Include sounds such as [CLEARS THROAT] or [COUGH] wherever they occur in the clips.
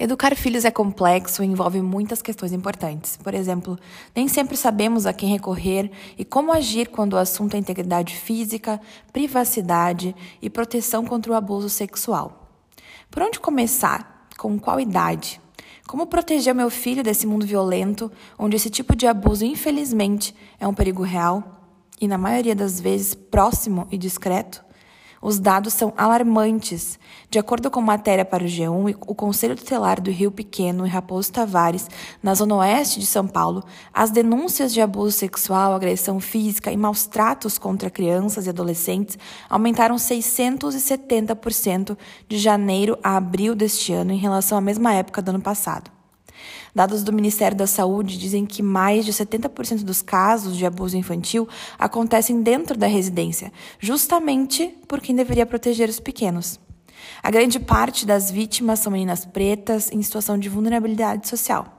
Educar filhos é complexo e envolve muitas questões importantes. Por exemplo, nem sempre sabemos a quem recorrer e como agir quando o assunto é integridade física, privacidade e proteção contra o abuso sexual. Por onde começar? Com qual idade? Como proteger meu filho desse mundo violento, onde esse tipo de abuso, infelizmente, é um perigo real e, na maioria das vezes, próximo e discreto? Os dados são alarmantes. De acordo com matéria para o G1, o Conselho Tutelar do Rio Pequeno e Raposo Tavares, na zona oeste de São Paulo, as denúncias de abuso sexual, agressão física e maus tratos contra crianças e adolescentes aumentaram 670% de janeiro a abril deste ano em relação à mesma época do ano passado. Dados do Ministério da Saúde dizem que mais de 70% dos casos de abuso infantil acontecem dentro da residência, justamente por quem deveria proteger os pequenos. A grande parte das vítimas são meninas pretas em situação de vulnerabilidade social.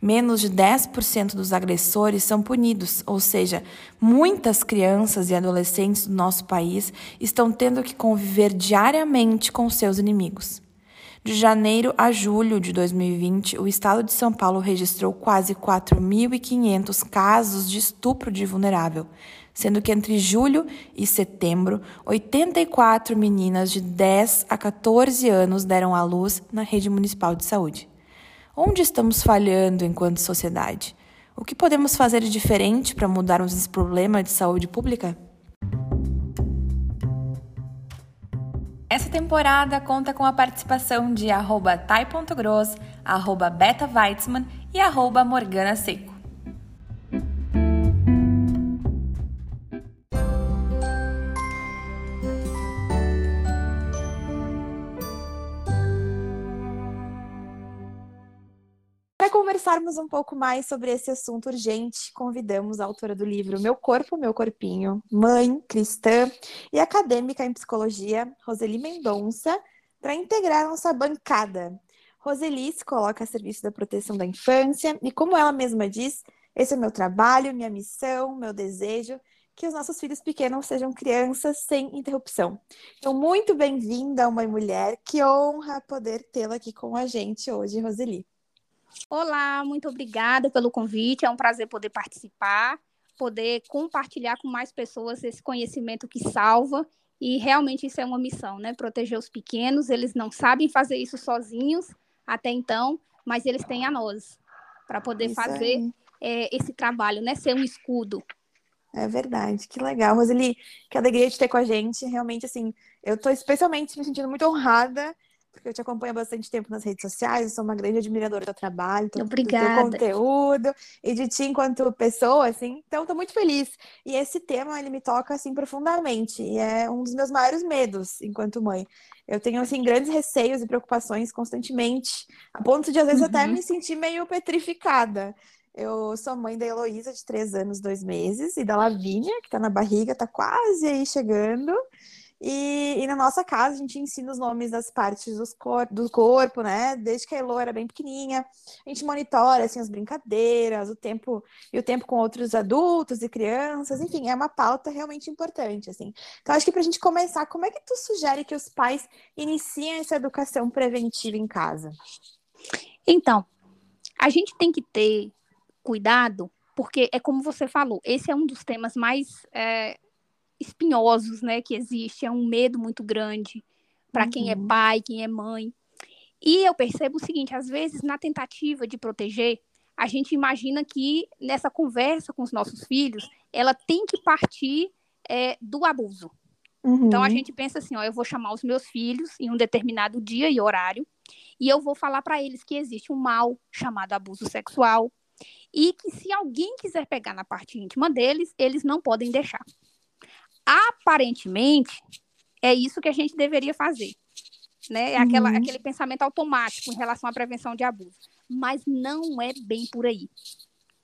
Menos de 10% dos agressores são punidos, ou seja, muitas crianças e adolescentes do nosso país estão tendo que conviver diariamente com seus inimigos. De janeiro a julho de 2020, o estado de São Paulo registrou quase 4.500 casos de estupro de vulnerável, sendo que entre julho e setembro, 84 meninas de 10 a 14 anos deram à luz na rede municipal de saúde. Onde estamos falhando enquanto sociedade? O que podemos fazer de diferente para mudarmos esse problema de saúde pública? Essa temporada conta com a participação de arroba tai.gross, arroba beta Weitzman e arroba Morgana Seco. Conversarmos um pouco mais sobre esse assunto urgente, convidamos a autora do livro Meu Corpo, Meu Corpinho, mãe, cristã e acadêmica em psicologia, Roseli Mendonça, para integrar nossa bancada. Roseli se coloca a serviço da proteção da infância e, como ela mesma diz, esse é meu trabalho, minha missão, meu desejo, que os nossos filhos pequenos sejam crianças sem interrupção. Então, muito bem-vinda, Mãe Mulher. Que honra poder tê-la aqui com a gente hoje, Roseli. Olá, muito obrigada pelo convite. É um prazer poder participar, poder compartilhar com mais pessoas esse conhecimento que salva. E realmente isso é uma missão, né? Proteger os pequenos. Eles não sabem fazer isso sozinhos até então, mas eles têm a nós para poder isso fazer é, esse trabalho, né? Ser um escudo. É verdade, que legal. Roseli, que alegria de ter com a gente. Realmente, assim, eu estou especialmente me sentindo muito honrada porque eu te acompanho há bastante tempo nas redes sociais, eu sou uma grande admiradora do teu trabalho, do, Obrigada. do teu conteúdo e de ti enquanto pessoa, assim. Então, estou muito feliz. E esse tema, ele me toca, assim, profundamente. E é um dos meus maiores medos enquanto mãe. Eu tenho, assim, grandes receios e preocupações constantemente, a ponto de, às vezes, uhum. até me sentir meio petrificada. Eu sou mãe da Heloísa, de três anos, dois meses, e da Lavínia, que está na barriga, está quase aí chegando. E, e, na nossa casa a gente ensina os nomes das partes cor do corpo, né? Desde que a Elo era bem pequenininha. A gente monitora assim, as brincadeiras, o tempo e o tempo com outros adultos e crianças. Enfim, é uma pauta realmente importante, assim. Então, acho que para a gente começar, como é que tu sugere que os pais iniciem essa educação preventiva em casa? Então, a gente tem que ter cuidado, porque é como você falou, esse é um dos temas mais é espinhosos, né, que existe, é um medo muito grande para uhum. quem é uhum. pai, quem é mãe. E eu percebo o seguinte, às vezes na tentativa de proteger, a gente imagina que nessa conversa com os nossos filhos, ela tem que partir é, do abuso. Uhum. Então a gente pensa assim, ó, eu vou chamar os meus filhos em um determinado dia e horário e eu vou falar para eles que existe um mal chamado abuso sexual e que se alguém quiser pegar na parte íntima deles, eles não podem deixar. Aparentemente, é isso que a gente deveria fazer. Né? É aquela, uhum. aquele pensamento automático em relação à prevenção de abuso. Mas não é bem por aí.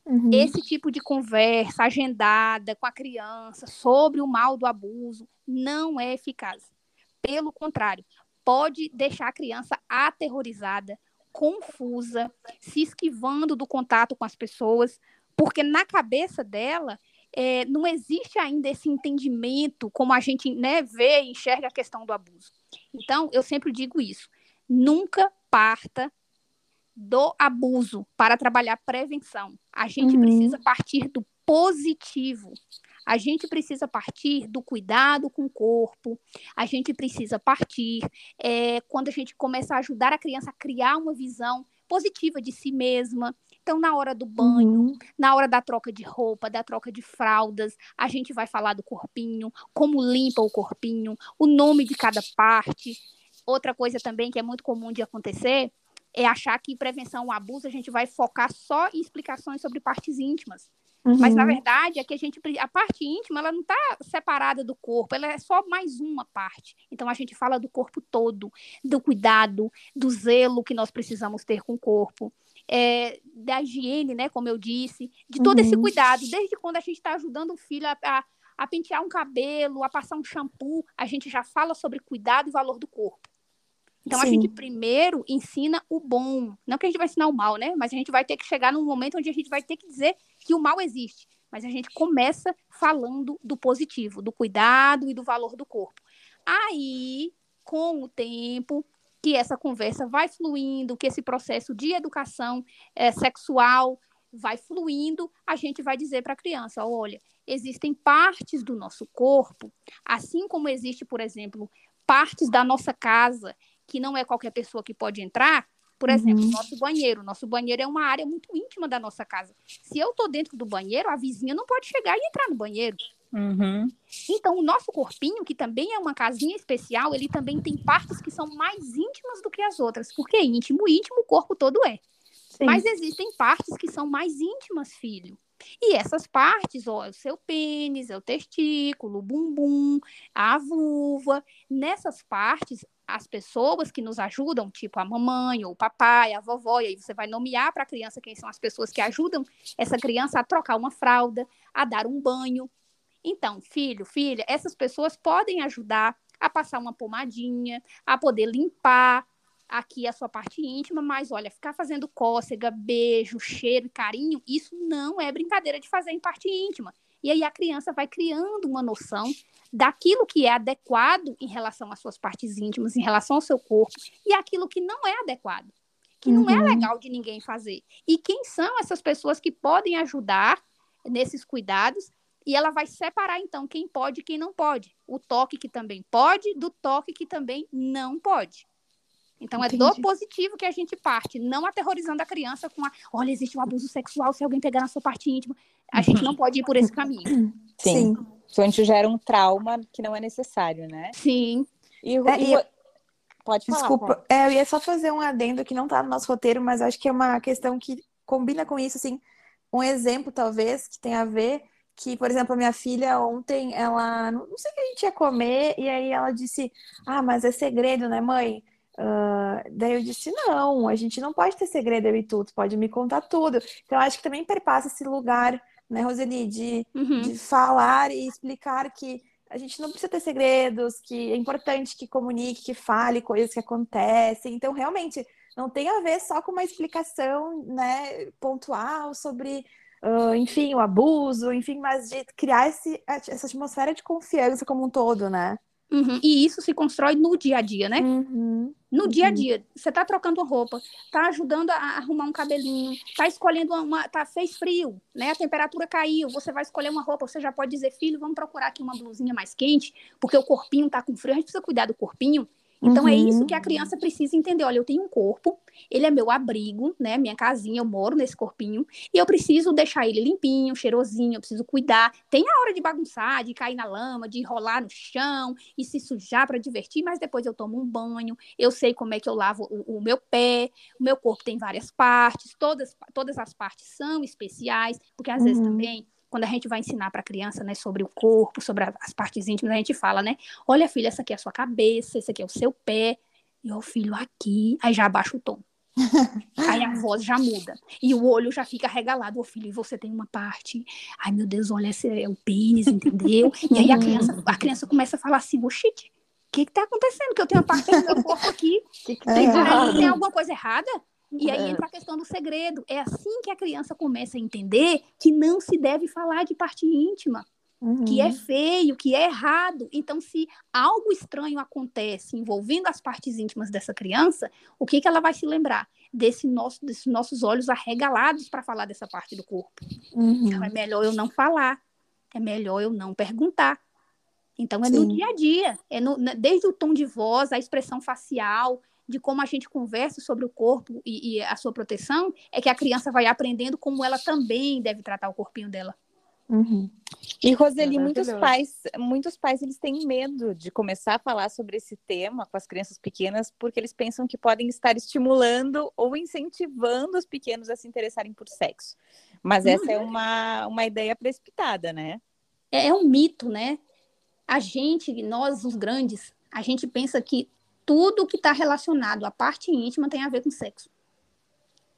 Uhum. Esse tipo de conversa agendada com a criança sobre o mal do abuso não é eficaz. Pelo contrário, pode deixar a criança aterrorizada, confusa, se esquivando do contato com as pessoas, porque na cabeça dela é, não existe ainda esse entendimento como a gente né, vê e enxerga a questão do abuso. Então, eu sempre digo isso: nunca parta do abuso para trabalhar prevenção. A gente uhum. precisa partir do positivo. A gente precisa partir do cuidado com o corpo, a gente precisa partir é, quando a gente começa a ajudar a criança a criar uma visão positiva de si mesma. Então, na hora do banho, uhum. na hora da troca de roupa, da troca de fraldas, a gente vai falar do corpinho, como limpa o corpinho, o nome de cada parte. Outra coisa também que é muito comum de acontecer é achar que prevenção ao abuso a gente vai focar só em explicações sobre partes íntimas. Uhum. Mas na verdade é que a gente a parte íntima ela não está separada do corpo, ela é só mais uma parte. Então a gente fala do corpo todo, do cuidado, do zelo que nós precisamos ter com o corpo, é, da higiene, né? Como eu disse, de todo uhum. esse cuidado, desde quando a gente está ajudando o filho a, a, a pentear um cabelo, a passar um shampoo, a gente já fala sobre cuidado e valor do corpo. Então, Sim. a gente primeiro ensina o bom. Não que a gente vai ensinar o mal, né? Mas a gente vai ter que chegar num momento onde a gente vai ter que dizer que o mal existe. Mas a gente começa falando do positivo, do cuidado e do valor do corpo. Aí, com o tempo, que essa conversa vai fluindo, que esse processo de educação é, sexual vai fluindo, a gente vai dizer para a criança: olha, existem partes do nosso corpo, assim como existe, por exemplo, partes da nossa casa que não é qualquer pessoa que pode entrar, por exemplo, uhum. nosso banheiro. Nosso banheiro é uma área muito íntima da nossa casa. Se eu estou dentro do banheiro, a vizinha não pode chegar e entrar no banheiro. Uhum. Então, o nosso corpinho, que também é uma casinha especial, ele também tem partes que são mais íntimas do que as outras. Porque íntimo, íntimo, o corpo todo é. Sim. Mas existem partes que são mais íntimas, filho. E essas partes, ó, é o seu pênis, é o testículo, o bumbum, a vulva. Nessas partes, as pessoas que nos ajudam, tipo a mamãe, ou o papai, a vovó, e aí você vai nomear para a criança quem são as pessoas que ajudam essa criança a trocar uma fralda, a dar um banho. Então, filho, filha, essas pessoas podem ajudar a passar uma pomadinha, a poder limpar, aqui a sua parte íntima, mas olha, ficar fazendo cócega, beijo, cheiro carinho, isso não é brincadeira de fazer em parte íntima. E aí a criança vai criando uma noção daquilo que é adequado em relação às suas partes íntimas, em relação ao seu corpo, e aquilo que não é adequado, que uhum. não é uhum. legal de ninguém fazer. E quem são essas pessoas que podem ajudar nesses cuidados? E ela vai separar então quem pode e quem não pode. O toque que também pode, do toque que também não pode. Então Entendi. é do positivo que a gente parte, não aterrorizando a criança com a, olha, existe um abuso sexual se alguém pegar na sua parte íntima. A gente não pode ir por esse caminho. [CLEARS THROAT] Sim. Sim. Isso a gente gera um trauma que não é necessário, né? Sim. E, é, e... Pode falar. Desculpa, é, eu ia só fazer um adendo que não está no nosso roteiro, mas acho que é uma questão que combina com isso, assim, um exemplo, talvez, que tem a ver, que, por exemplo, a minha filha ontem, ela, não sei o que a gente ia comer, e aí ela disse, ah, mas é segredo, né, mãe? Uh, daí eu disse: não, a gente não pode ter segredo eu e tu, tu pode me contar tudo. Então, acho que também perpassa esse lugar, né, Roseli, de, uhum. de falar e explicar que a gente não precisa ter segredos, que é importante que comunique, que fale coisas que acontecem. Então, realmente, não tem a ver só com uma explicação né, pontual sobre, uh, enfim, o abuso, enfim, mas de criar esse, essa atmosfera de confiança como um todo, né? Uhum. E isso se constrói no dia a dia, né? Uhum. No uhum. dia a dia. Você tá trocando roupa, tá ajudando a arrumar um cabelinho, tá escolhendo uma, uma, tá fez frio, né? A temperatura caiu, você vai escolher uma roupa, você já pode dizer, filho, vamos procurar aqui uma blusinha mais quente, porque o corpinho tá com frio, a gente precisa cuidar do corpinho. Então uhum. é isso que a uhum. criança precisa entender. Olha, eu tenho um corpo, ele é meu abrigo, né? Minha casinha, eu moro nesse corpinho, e eu preciso deixar ele limpinho, cheirosinho, eu preciso cuidar. Tem a hora de bagunçar, de cair na lama, de rolar no chão e se sujar para divertir, mas depois eu tomo um banho, eu sei como é que eu lavo o, o meu pé, o meu corpo tem várias partes, todas, todas as partes são especiais, porque às uhum. vezes também quando a gente vai ensinar para a criança, né, sobre o corpo, sobre as partes íntimas, a gente fala, né, olha, filha, essa aqui é a sua cabeça, esse aqui é o seu pé, e o filho aqui, aí já abaixa o tom. [LAUGHS] aí a voz já muda. E o olho já fica regalado. Ô filho, e você tem uma parte. Ai, meu Deus, olha, esse é o pênis, entendeu? E aí a criança, a criança começa a falar assim, oxi, o que que tá acontecendo? Que eu tenho uma parte do meu corpo aqui. Que que tem, é. tem alguma coisa errada? E aí é. entra a questão do segredo. É assim que a criança começa a entender que não se deve falar de parte íntima, uhum. que é uhum. feio, que é errado. Então, se algo estranho acontece envolvendo as partes íntimas dessa criança, o que, que ela vai se lembrar? desse nosso, desses nossos olhos arregalados para falar dessa parte do corpo. Uhum. Então é melhor eu não falar, é melhor eu não perguntar. Então é Sim. no dia a dia, é no, desde o tom de voz, a expressão facial, de como a gente conversa sobre o corpo e, e, a sua proteção, é que a criança vai aprendendo como ela também deve tratar o corpinho dela. Uhum. E Roseli, muitos pais, muitos pais eles têm medo de começar a falar sobre esse tema com as crianças pequenas, porque eles pensam que podem estar estimulando ou incentivando os pequenos a se interessarem por sexo. Mas uhum. essa é uma, uma ideia precipitada, né? É, é um mito, né? A gente, nós os grandes, a gente pensa que tudo que está relacionado à parte íntima tem a ver com sexo.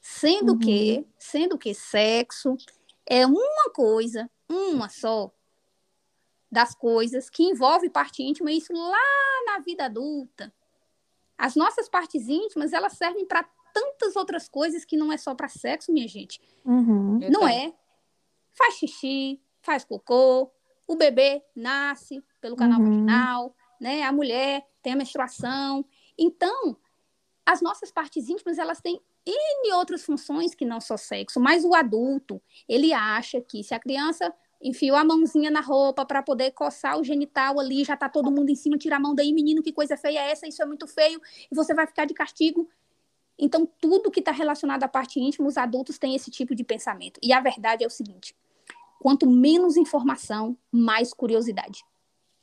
Sendo uhum. que, sendo que sexo é uma coisa uma só das coisas que envolve parte íntima, isso lá na vida adulta. As nossas partes íntimas, elas servem para tantas outras coisas que não é só para sexo, minha gente. Uhum. Não é? Faz xixi, faz cocô, o bebê nasce pelo canal uhum. vaginal, né? A mulher tem a menstruação. Então, as nossas partes íntimas, elas têm N outras funções que não só sexo, mas o adulto, ele acha que se a criança enfiou a mãozinha na roupa para poder coçar o genital ali, já tá todo mundo em cima, tira a mão daí, menino, que coisa feia é essa? Isso é muito feio, e você vai ficar de castigo. Então, tudo que está relacionado à parte íntima, os adultos têm esse tipo de pensamento. E a verdade é o seguinte: quanto menos informação, mais curiosidade.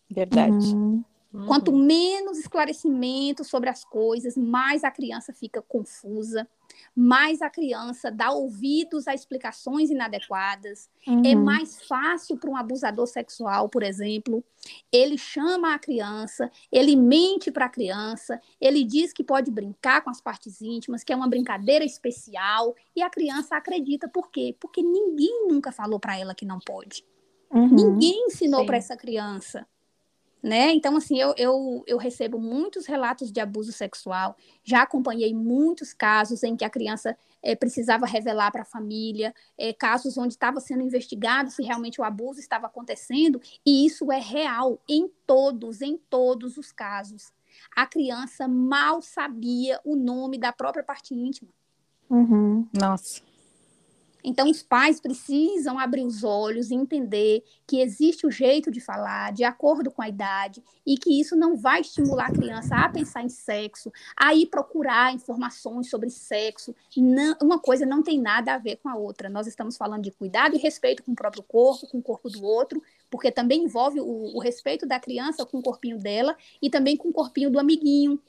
Verdade. Uhum. Uhum. Quanto menos esclarecimento sobre as coisas, mais a criança fica confusa, mais a criança dá ouvidos a explicações inadequadas. É uhum. É mais fácil para um abusador sexual, por exemplo, ele chama a criança, ele mente para a criança, ele diz que pode brincar com as partes íntimas, que é uma brincadeira especial, e a criança acredita. Por quê? Porque ninguém nunca falou para ela que não pode. Uhum. Ninguém ensinou para essa criança né? Então, assim, eu, eu, eu recebo muitos relatos de abuso sexual, já acompanhei muitos casos em que a criança é, precisava revelar para a família, é, casos onde estava sendo investigado se realmente o abuso estava acontecendo, e isso é real em todos, em todos os casos. A criança mal sabia o nome da própria parte íntima. Uhum. Nossa. Então, os pais precisam abrir os olhos e entender que existe o jeito de falar, de acordo com a idade, e que isso não vai estimular a criança a pensar em sexo, a ir procurar informações sobre sexo. Não, uma coisa não tem nada a ver com a outra. Nós estamos falando de cuidado e respeito com o próprio corpo, com o corpo do outro, porque também envolve o, o respeito da criança com o corpinho dela e também com o corpinho do amiguinho.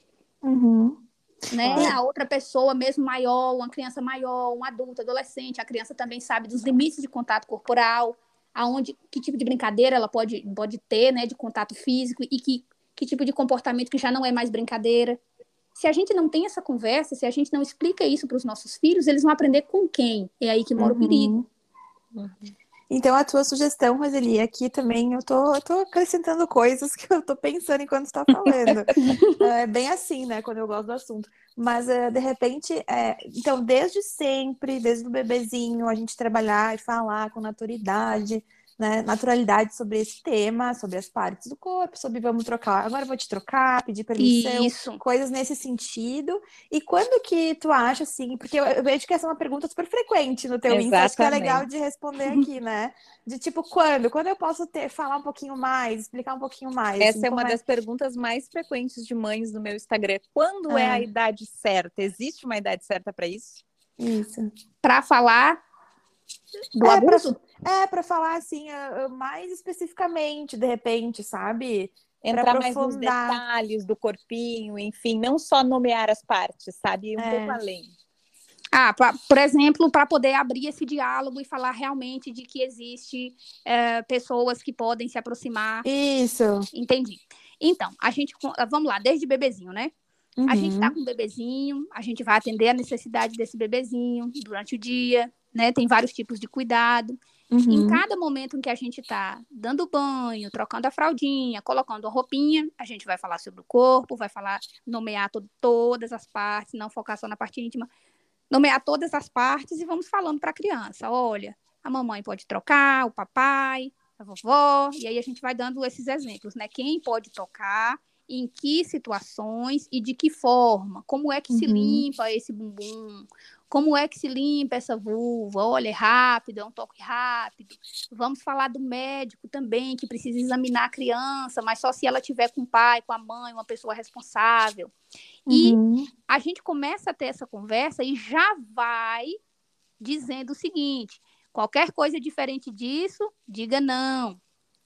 Uhum né? A outra pessoa, mesmo maior, uma criança maior, um adulto, adolescente, a criança também sabe dos limites de contato corporal, aonde que tipo de brincadeira ela pode, pode ter, né, de contato físico e que, que tipo de comportamento que já não é mais brincadeira. Se a gente não tem essa conversa, se a gente não explica isso para os nossos filhos, eles vão aprender com quem? É aí que mora uhum. o perigo. Uhum. Então, a tua sugestão, Roseli, aqui também eu tô, eu tô acrescentando coisas que eu tô pensando enquanto está falando. [LAUGHS] é bem assim, né, quando eu gosto do assunto. Mas, é, de repente, é, então, desde sempre, desde o bebezinho, a gente trabalhar e falar com naturalidade, né, naturalidade sobre esse tema, sobre as partes do corpo, sobre vamos trocar, agora vou te trocar, pedir permissão, Isso. coisas nesse sentido. E quando que tu acha, assim, porque eu, vejo que essa é uma pergunta super frequente no teu Insta, acho que é legal de responder aqui, né? De tipo, quando? Quando eu posso ter, falar um pouquinho mais, explicar um pouquinho mais? Essa assim, é uma é... das perguntas mais frequentes de mães no meu Instagram. Quando é, é a idade certa? Existe uma idade certa para isso? Isso. Para falar do é, abuso? Pra, é, para falar assim, mais especificamente, de repente, sabe? Entrar mais nos detalhes do corpinho, enfim, não só nomear as partes, sabe? Um é. pouco além. Ah, pra, por exemplo, para poder abrir esse diálogo e falar realmente de que existe é, pessoas que podem se aproximar. Isso. Entendi. Então, a gente, vamos lá, desde bebezinho, né? Uhum. A gente está com um bebezinho, a gente vai atender a necessidade desse bebezinho durante o dia, né? Tem vários tipos de cuidado. Uhum. Em cada momento em que a gente está dando banho, trocando a fraldinha, colocando a roupinha, a gente vai falar sobre o corpo, vai falar, nomear to todas as partes, não focar só na parte íntima, nomear todas as partes e vamos falando para a criança: olha, a mamãe pode trocar, o papai, a vovó, e aí a gente vai dando esses exemplos, né? Quem pode tocar em que situações e de que forma, como é que uhum. se limpa esse bumbum, como é que se limpa essa vulva? Olha, é rápido, é um toque rápido. Vamos falar do médico também, que precisa examinar a criança, mas só se ela tiver com o pai, com a mãe, uma pessoa responsável. Uhum. E a gente começa a ter essa conversa e já vai dizendo o seguinte: qualquer coisa diferente disso, diga não.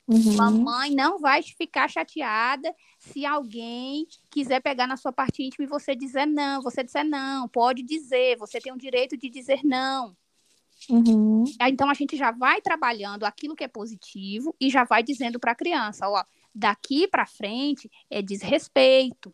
Uhum. Mamãe não vai ficar chateada se alguém quiser pegar na sua parte íntima e você dizer não, você disser não, pode dizer, você tem o direito de dizer não. Uhum. Então a gente já vai trabalhando aquilo que é positivo e já vai dizendo para a criança, ó, daqui para frente é desrespeito,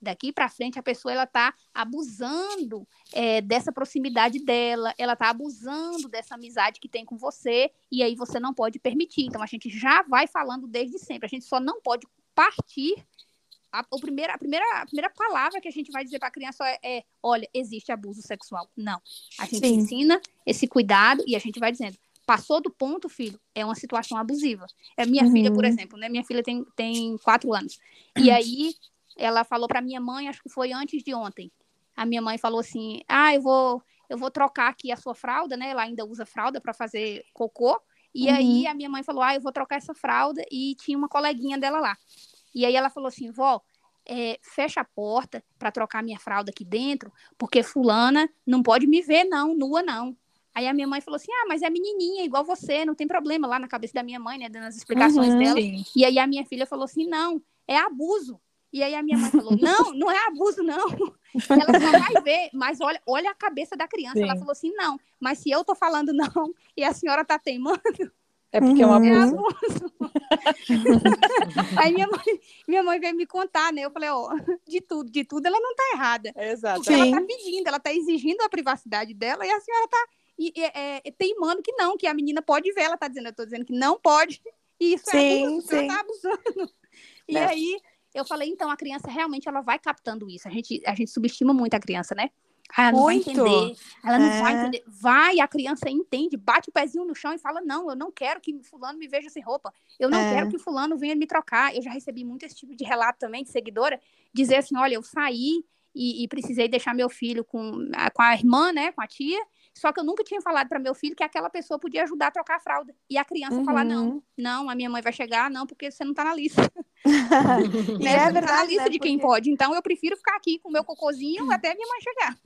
daqui para frente a pessoa ela está abusando é, dessa proximidade dela, ela está abusando dessa amizade que tem com você e aí você não pode permitir. Então a gente já vai falando desde sempre. A gente só não pode partir. A, primeira, a, primeira, a primeira palavra que a gente vai dizer para a criança é, é, olha, existe abuso sexual. Não. A gente Sim. ensina esse cuidado e a gente vai dizendo, passou do ponto, filho, é uma situação abusiva. É minha uhum. filha, por exemplo, né? Minha filha tem, tem quatro anos. E [CLEARS THROAT] aí ela falou para minha mãe, acho que foi antes de ontem. A minha mãe falou assim: "Ah, eu vou eu vou trocar aqui a sua fralda, né? Ela ainda usa fralda para fazer cocô". E uhum. aí a minha mãe falou: "Ah, eu vou trocar essa fralda" e tinha uma coleguinha dela lá. E aí ela falou assim: "Vó, é, fecha a porta para trocar minha fralda aqui dentro, porque fulana não pode me ver não, nua não". Aí a minha mãe falou assim: "Ah, mas é menininha, igual você, não tem problema lá na cabeça da minha mãe, né, dando as explicações uhum, dela". Sim. E aí a minha filha falou assim: "Não, é abuso. E aí a minha mãe falou: não, não é abuso, não. Ela só vai ver, mas olha, olha a cabeça da criança. Sim. Ela falou assim: não, mas se eu tô falando não e a senhora tá teimando. É porque é um é abuso. É abuso. [LAUGHS] aí minha mãe, minha mãe veio me contar, né? Eu falei, ó, de tudo, de tudo, ela não tá errada. Exato. Porque Sim. ela tá pedindo, ela tá exigindo a privacidade dela e a senhora tá e, é, é, teimando que não, que a menina pode ver. Ela tá dizendo, eu tô dizendo que não pode. E isso é sim, é abuso, sim. tá abusando. E é. aí eu falei, então a criança realmente ela vai captando isso. A gente, a gente subestima muito a criança, né? Ela não muito. vai entender. Ela não é. vai entender. Vai, a criança entende, bate o pezinho no chão e fala: Não, eu não quero que fulano me veja sem roupa. Eu não é. quero que fulano venha me trocar. Eu já recebi muito esse tipo de relato também de seguidora, dizer assim: olha, eu saí e, e precisei deixar meu filho com, com a irmã, né? Com a tia. Só que eu nunca tinha falado para meu filho que aquela pessoa podia ajudar a trocar a fralda. E a criança uhum. falar: não, não, a minha mãe vai chegar, não, porque você não tá na lista. [LAUGHS] né? É verdade. Tá lista né? de quem porque... pode. Então eu prefiro ficar aqui com o meu cocôzinho até minha mãe chegar.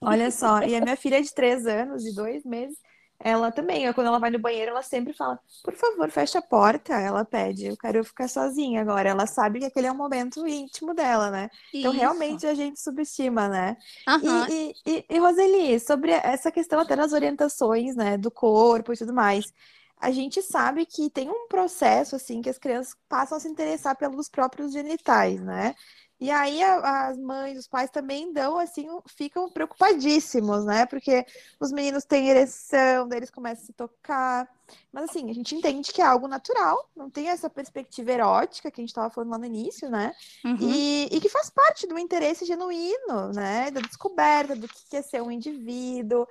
Olha só, e a minha [LAUGHS] filha é de três anos e dois meses ela também, quando ela vai no banheiro, ela sempre fala: por favor, fecha a porta. Ela pede, eu quero ficar sozinha agora. Ela sabe que aquele é um momento íntimo dela, né? Isso. Então, realmente, a gente subestima, né? Uhum. E, e, e, Roseli, sobre essa questão até das orientações, né, do corpo e tudo mais. A gente sabe que tem um processo, assim, que as crianças passam a se interessar pelos próprios genitais, né? E aí a, as mães, os pais também dão assim, ficam preocupadíssimos, né? Porque os meninos têm ereção, daí eles começam a se tocar. Mas assim, a gente entende que é algo natural, não tem essa perspectiva erótica que a gente estava falando lá no início, né? Uhum. E, e, que faz parte do interesse genuíno, né? Da descoberta do que é ser um indivíduo.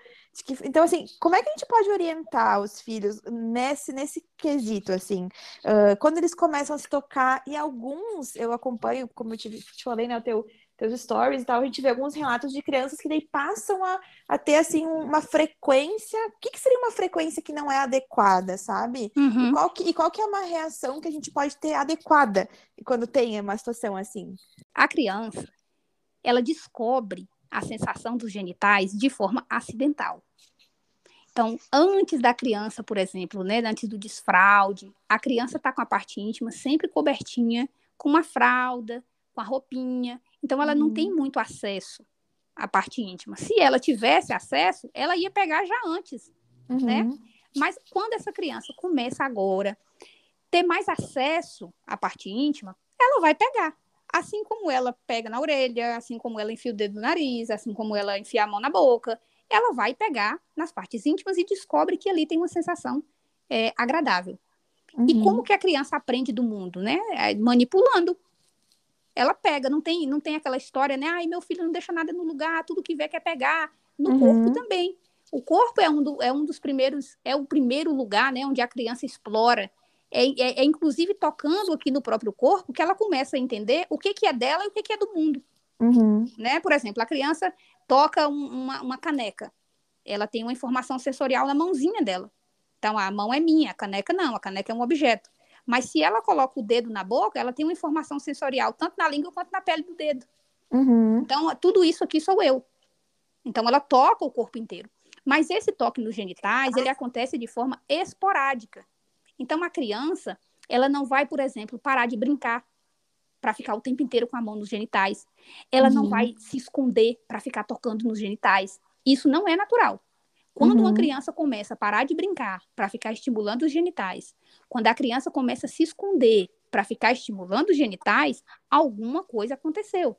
Que... Então, assim, como é que a gente pode orientar os filhos nesse, nesse quesito, assim? Uh, quando eles começam a se tocar, e alguns eu acompanho, como eu te, te falei, né? O teu teus stories e tal, a gente vê alguns relatos de crianças que daí passam a, a ter, assim, uma frequência. O que, que seria uma frequência que não é adequada, sabe? Uhum. E, qual que, e qual que é uma reação que a gente pode ter adequada quando tem uma situação assim? A criança, ela descobre a sensação dos genitais de forma acidental. Então, antes da criança, por exemplo, né, antes do desfraude, a criança está com a parte íntima sempre cobertinha, com uma fralda, com a roupinha. Então, ela não tem uhum. muito acesso à parte íntima. Se ela tivesse acesso, ela ia pegar já antes, né? uhum. né? Mas quando essa criança começa agora ter mais acesso à parte íntima, ela vai pegar. Assim como ela pega na orelha, assim como ela enfia o dedo no nariz, assim como ela enfia a mão na boca, ela vai pegar nas partes íntimas e descobre que ali tem uma sensação é, agradável. Uhum. E como que a criança aprende do mundo, né? É, manipulando ela pega, não tem, não tem aquela história, né? Ai, meu filho não deixa nada no lugar, tudo que vê quer pegar. No uhum. corpo também. O corpo é um, do, é um dos primeiros, é o primeiro lugar, né, onde a criança explora é, é, é, inclusive tocando aqui no próprio corpo que ela começa a entender o que, que é dela e o que, que é do mundo. Uhum. Né? Por exemplo, a criança toca um, uma, uma caneca. Ela tem uma informação sensorial na mãozinha dela. Então, a mão é minha, a caneca não, a caneca é um objeto. Mas se ela coloca o dedo na boca, ela tem uma informação sensorial, tanto na língua quanto na pele do dedo. Uhum. Então, tudo isso aqui sou eu. Então, ela toca o corpo inteiro. Mas esse toque nos genitais, ele acontece de forma esporádica. Então, a criança, ela não vai, por exemplo, parar de brincar para ficar o tempo inteiro com a mão nos genitais. Ela uhum. não vai se esconder para ficar tocando nos genitais. Isso não é natural. Quando uhum. uma criança começa a parar de brincar para ficar estimulando os genitais, quando a criança começa a se esconder para ficar estimulando os genitais, alguma coisa aconteceu.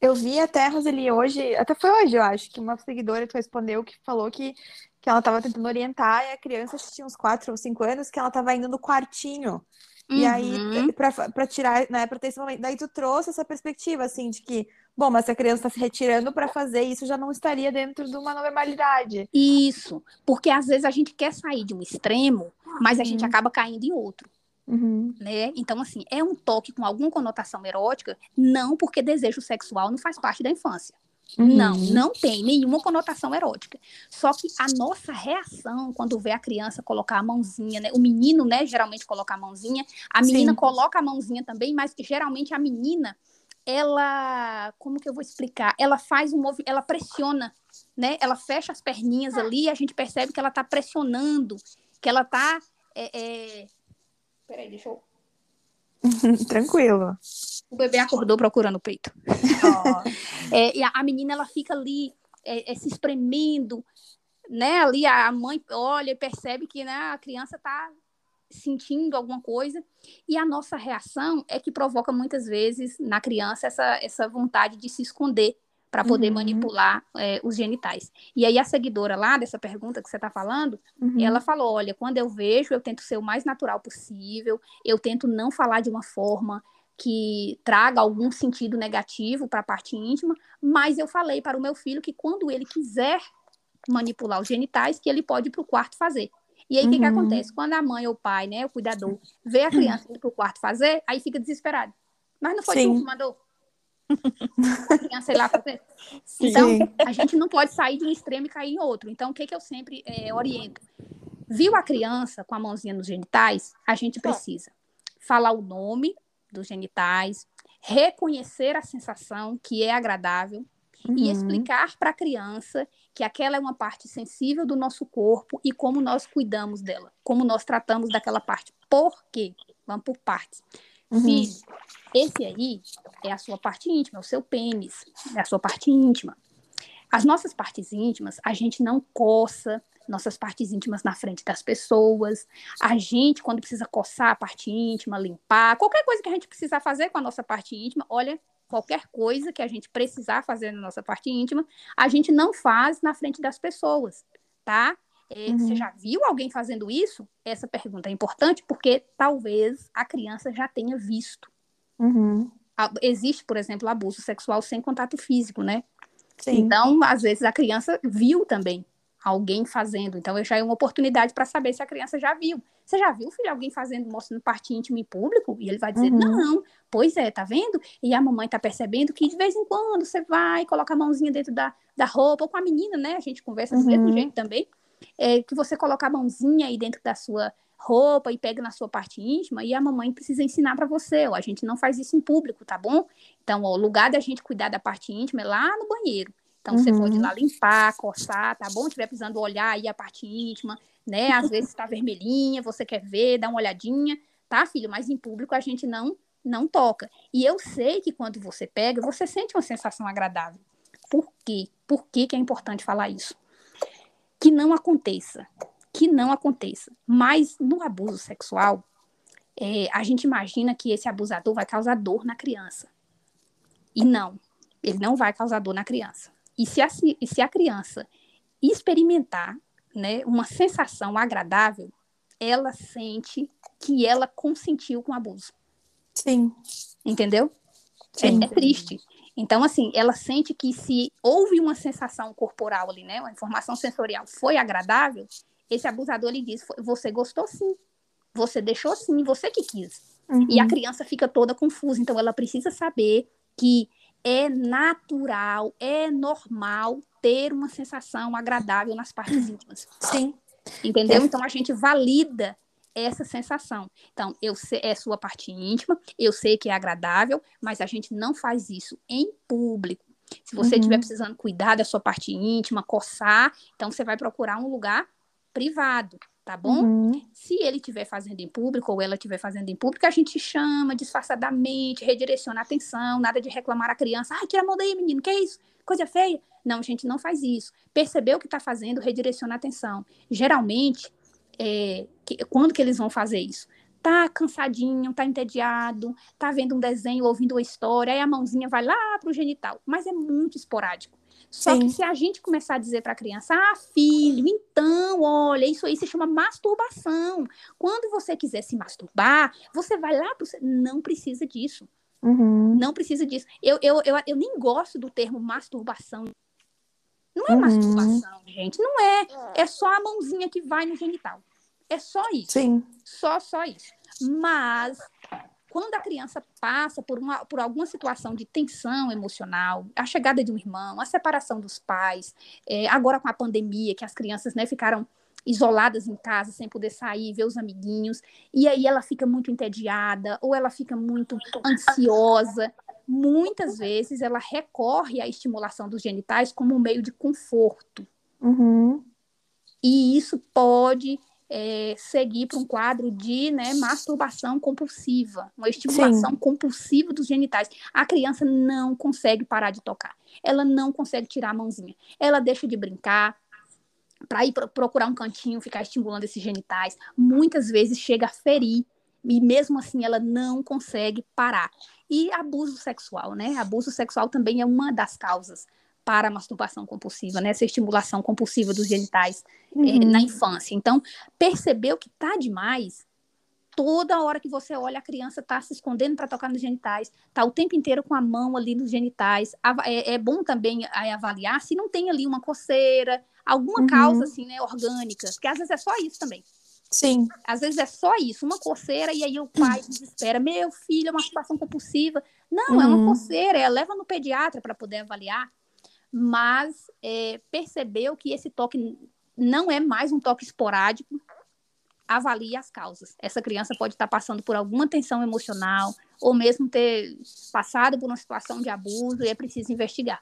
Eu vi até, Roseli, hoje, até foi hoje, eu acho, que uma seguidora que respondeu que falou que que ela estava tentando orientar, e a criança tinha uns 4 ou 5 anos, que ela estava indo no quartinho. Uhum. E aí, uhum. para tirar, né, para ter esse momento. Daí tu trouxe essa perspectiva, assim, de que, bom, mas se a criança está se retirando para fazer isso, já não estaria dentro de uma normalidade. Isso, porque às vezes a gente quer sair de um extremo, mas a uhum. gente acaba caindo em outro. Uhum. Né? Então, assim, é um toque com alguma conotação erótica, não porque desejo sexual não faz parte da infância. Uhum. Não, não tem nenhuma conotação erótica. Só que a nossa reação quando vê a criança colocar a mãozinha, né? O menino, né, geralmente coloca a mãozinha, a menina Sim. coloca a mãozinha também, mas geralmente a menina ela, como que eu vou explicar? Ela faz um movimento, ela pressiona, né? Ela fecha as perninhas ali, e a gente percebe que ela está pressionando, que ela está é, é... Peraí, deixa eu [LAUGHS] Tranquilo. O bebê acordou procurando o peito. Oh. [LAUGHS] é, e a, a, menina, ela fica ali é, é, se espremendo, né? Ali a mãe olha e percebe que né, a criança está sentindo alguma coisa. E a nossa reação é que provoca muitas vezes na criança essa, essa vontade de se esconder para poder uhum. manipular é, os genitais. E aí a seguidora lá dessa pergunta que você está falando, uhum. ela falou, olha, quando eu vejo, eu tento ser o mais natural possível, eu tento não falar de uma forma que traga algum sentido negativo para a parte íntima, mas eu falei para o meu filho que quando ele quiser manipular os genitais, que ele pode ir para o quarto fazer. E aí, o uhum. que, que uhum. acontece? Quando a mãe ou o pai, né, o cuidador, vê a criança indo para o quarto fazer, aí fica desesperado. Mas não foi Sim. tu que mandou? Sei lá, fazer. Então, a gente não pode sair de um extremo e cair em outro. Então, o que, que eu sempre é, oriento? Viu a criança com a mãozinha nos genitais? A gente precisa falar o nome dos genitais, reconhecer a sensação que é agradável uhum. e explicar para a criança que aquela é uma parte sensível do nosso corpo e como nós cuidamos dela, como nós tratamos daquela parte. Por quê? Vamos por partes. Uhum. Filho, esse aí é a sua parte íntima, é o seu pênis, é a sua parte íntima. As nossas partes íntimas, a gente não coça nossas partes íntimas na frente das pessoas. A gente, quando precisa coçar a parte íntima, limpar, qualquer coisa que a gente precisar fazer com a nossa parte íntima, olha, qualquer coisa que a gente precisar fazer na nossa parte íntima, a gente não faz na frente das pessoas, tá? É, uhum. Você já viu alguém fazendo isso? Essa pergunta é importante porque talvez a criança já tenha visto. Uhum. Existe, por exemplo, abuso sexual sem contato físico, né? Sim. Então, às vezes, a criança viu também alguém fazendo. Então, já é uma oportunidade para saber se a criança já viu. Você já viu, filho, alguém fazendo, mostrando parte íntima em público? E ele vai dizer, uhum. não, pois é, tá vendo? E a mamãe tá percebendo que de vez em quando você vai, coloca a mãozinha dentro da, da roupa, ou com a menina, né? A gente conversa do mesmo uhum. jeito também é, que você coloca a mãozinha aí dentro da sua roupa e pega na sua parte íntima e a mamãe precisa ensinar para você. Ó, a gente não faz isso em público, tá bom? Então, ó, o lugar da gente cuidar da parte íntima é lá no banheiro. Então, uhum. você pode ir uhum. lá limpar, coçar, tá bom? Se estiver precisando olhar aí a parte íntima, né? Às vezes está vermelhinha, você quer ver, dá uma olhadinha, tá, filho? Mas em público a gente não não toca. E eu sei que quando você pega, você sente uma sensação agradável. Por quê? Por que, que é importante falar isso? Que não aconteça, que não aconteça. Mas no abuso sexual, é, a gente imagina que esse abusador vai causar dor na criança. E não, ele não vai causar dor na criança. E se a, e se a criança experimentar né, uma sensação agradável, ela sente que ela consentiu com o abuso. Sim. Entendeu? Sim. É, é triste. Então, assim, ela sente que se houve uma sensação corporal ali, né, uma informação sensorial foi agradável, esse abusador lhe diz, você gostou sim. Você deixou sim, você que quis. Uhum. E a uhum. criança fica toda confusa. Então, ela precisa saber que é natural, é normal ter uma sensação agradável nas partes íntimas. Sim. Entendeu? Então, a gente valida essa sensação. Então, eu sei, é sua parte íntima, eu sei que é agradável, mas a gente não faz isso em público. Se você estiver uhum. precisando cuidar da sua parte íntima, coçar, então você vai procurar um lugar privado, tá bom? Uhum. Se ele estiver fazendo em público ou ela estiver fazendo em público, a gente chama disfarçadamente, redireciona a atenção, nada de reclamar a criança. Ah, tira a mão daí, menino, que é isso? Coisa feia. Não, a gente não faz isso. Percebeu o que está fazendo, redireciona a atenção. Geralmente, é, que, quando que eles vão fazer isso? Tá cansadinho, tá entediado, tá vendo um desenho, ouvindo uma história, aí a mãozinha vai lá pro genital. Mas é muito esporádico. Só Sim. que se a gente começar a dizer para a criança, ah, filho, então, olha, isso aí se chama masturbação. Quando você quiser se masturbar, você vai lá pro. Não precisa disso. Uhum. Não precisa disso. Eu, eu, eu, eu nem gosto do termo masturbação. Não é uhum. masturbação, gente. Não é. É só a mãozinha que vai no genital. É só isso. Sim. Só, só isso. Mas quando a criança passa por, uma, por alguma situação de tensão emocional, a chegada de um irmão, a separação dos pais, é, agora com a pandemia, que as crianças né, ficaram isoladas em casa, sem poder sair, ver os amiguinhos, e aí ela fica muito entediada, ou ela fica muito ansiosa. Muitas vezes ela recorre à estimulação dos genitais como um meio de conforto. Uhum. E isso pode é, seguir para um quadro de né, masturbação compulsiva, uma estimulação Sim. compulsiva dos genitais. A criança não consegue parar de tocar, ela não consegue tirar a mãozinha, ela deixa de brincar para ir procurar um cantinho, ficar estimulando esses genitais. Muitas vezes chega a ferir e mesmo assim ela não consegue parar. E abuso sexual, né? Abuso sexual também é uma das causas para a masturbação compulsiva, né? Essa estimulação compulsiva dos genitais uhum. é, na infância. Então, percebeu que tá demais, toda hora que você olha, a criança está se escondendo para tocar nos genitais, está o tempo inteiro com a mão ali nos genitais. É, é bom também avaliar se não tem ali uma coceira, alguma uhum. causa assim, né, orgânica, porque às vezes é só isso também. Sim. Às vezes é só isso, uma coceira, e aí o pai [CLEARS THROAT] desespera, meu filho, é uma situação compulsiva. Não, uhum. é uma uhum. coceira, é, leva no pediatra para poder avaliar mas é, percebeu que esse toque não é mais um toque esporádico, avalie as causas. Essa criança pode estar passando por alguma tensão emocional, ou mesmo ter passado por uma situação de abuso e é preciso investigar.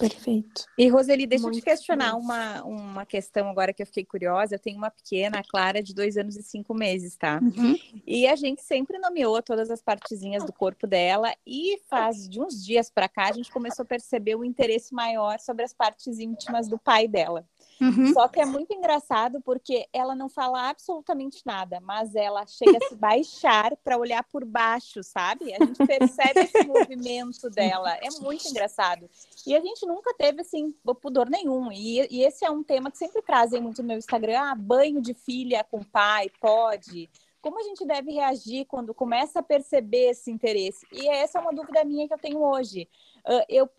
Perfeito. E Roseli, deixa Muito eu te questionar uma, uma questão agora que eu fiquei curiosa. Eu tenho uma pequena, a Clara, de dois anos e cinco meses, tá? Uhum. E a gente sempre nomeou todas as partezinhas do corpo dela e faz de uns dias para cá a gente começou a perceber um interesse maior sobre as partes íntimas do pai dela. Uhum. Só que é muito engraçado porque ela não fala absolutamente nada, mas ela chega a se [LAUGHS] baixar para olhar por baixo, sabe? A gente percebe esse [LAUGHS] movimento dela. É muito engraçado. E a gente nunca teve, assim, pudor nenhum. E, e esse é um tema que sempre trazem muito no meu Instagram. Ah, banho de filha com pai, pode como a gente deve reagir quando começa a perceber esse interesse? E essa é uma dúvida minha que eu tenho hoje. Eu,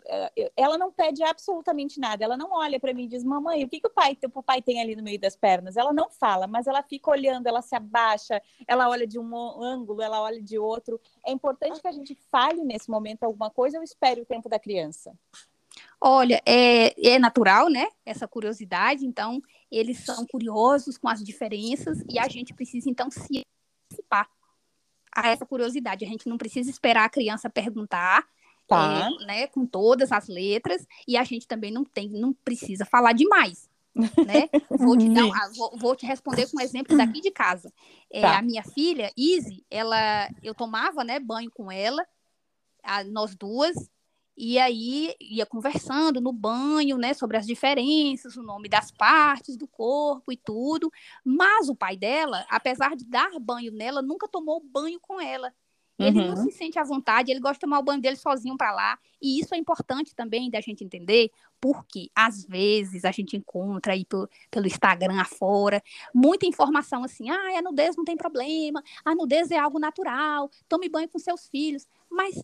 ela não pede absolutamente nada, ela não olha para mim e diz, mamãe, o que, que o pai, o papai tem ali no meio das pernas? Ela não fala, mas ela fica olhando, ela se abaixa, ela olha de um ângulo, ela olha de outro. É importante que a gente fale nesse momento alguma coisa ou espere o tempo da criança? Olha, é, é natural, né? Essa curiosidade, então eles são curiosos com as diferenças e a gente precisa então se antecipar a essa curiosidade. A gente não precisa esperar a criança perguntar, tá. é, né, com todas as letras, e a gente também não tem, não precisa falar demais. né? [LAUGHS] Vou te, dar, vou, vou, te responder com um exemplo daqui de casa. É, tá. A minha filha, Izzy, ela, eu tomava né, banho com ela, a, nós duas, e aí ia conversando no banho, né, sobre as diferenças, o nome das partes do corpo e tudo. Mas o pai dela, apesar de dar banho nela, nunca tomou banho com ela. Ele uhum. não se sente à vontade, ele gosta de tomar o banho dele sozinho para lá. E isso é importante também da gente entender, porque às vezes a gente encontra aí pelo, pelo Instagram afora muita informação assim: ah, a nudez não tem problema, a nudez é algo natural, tome banho com seus filhos. Mas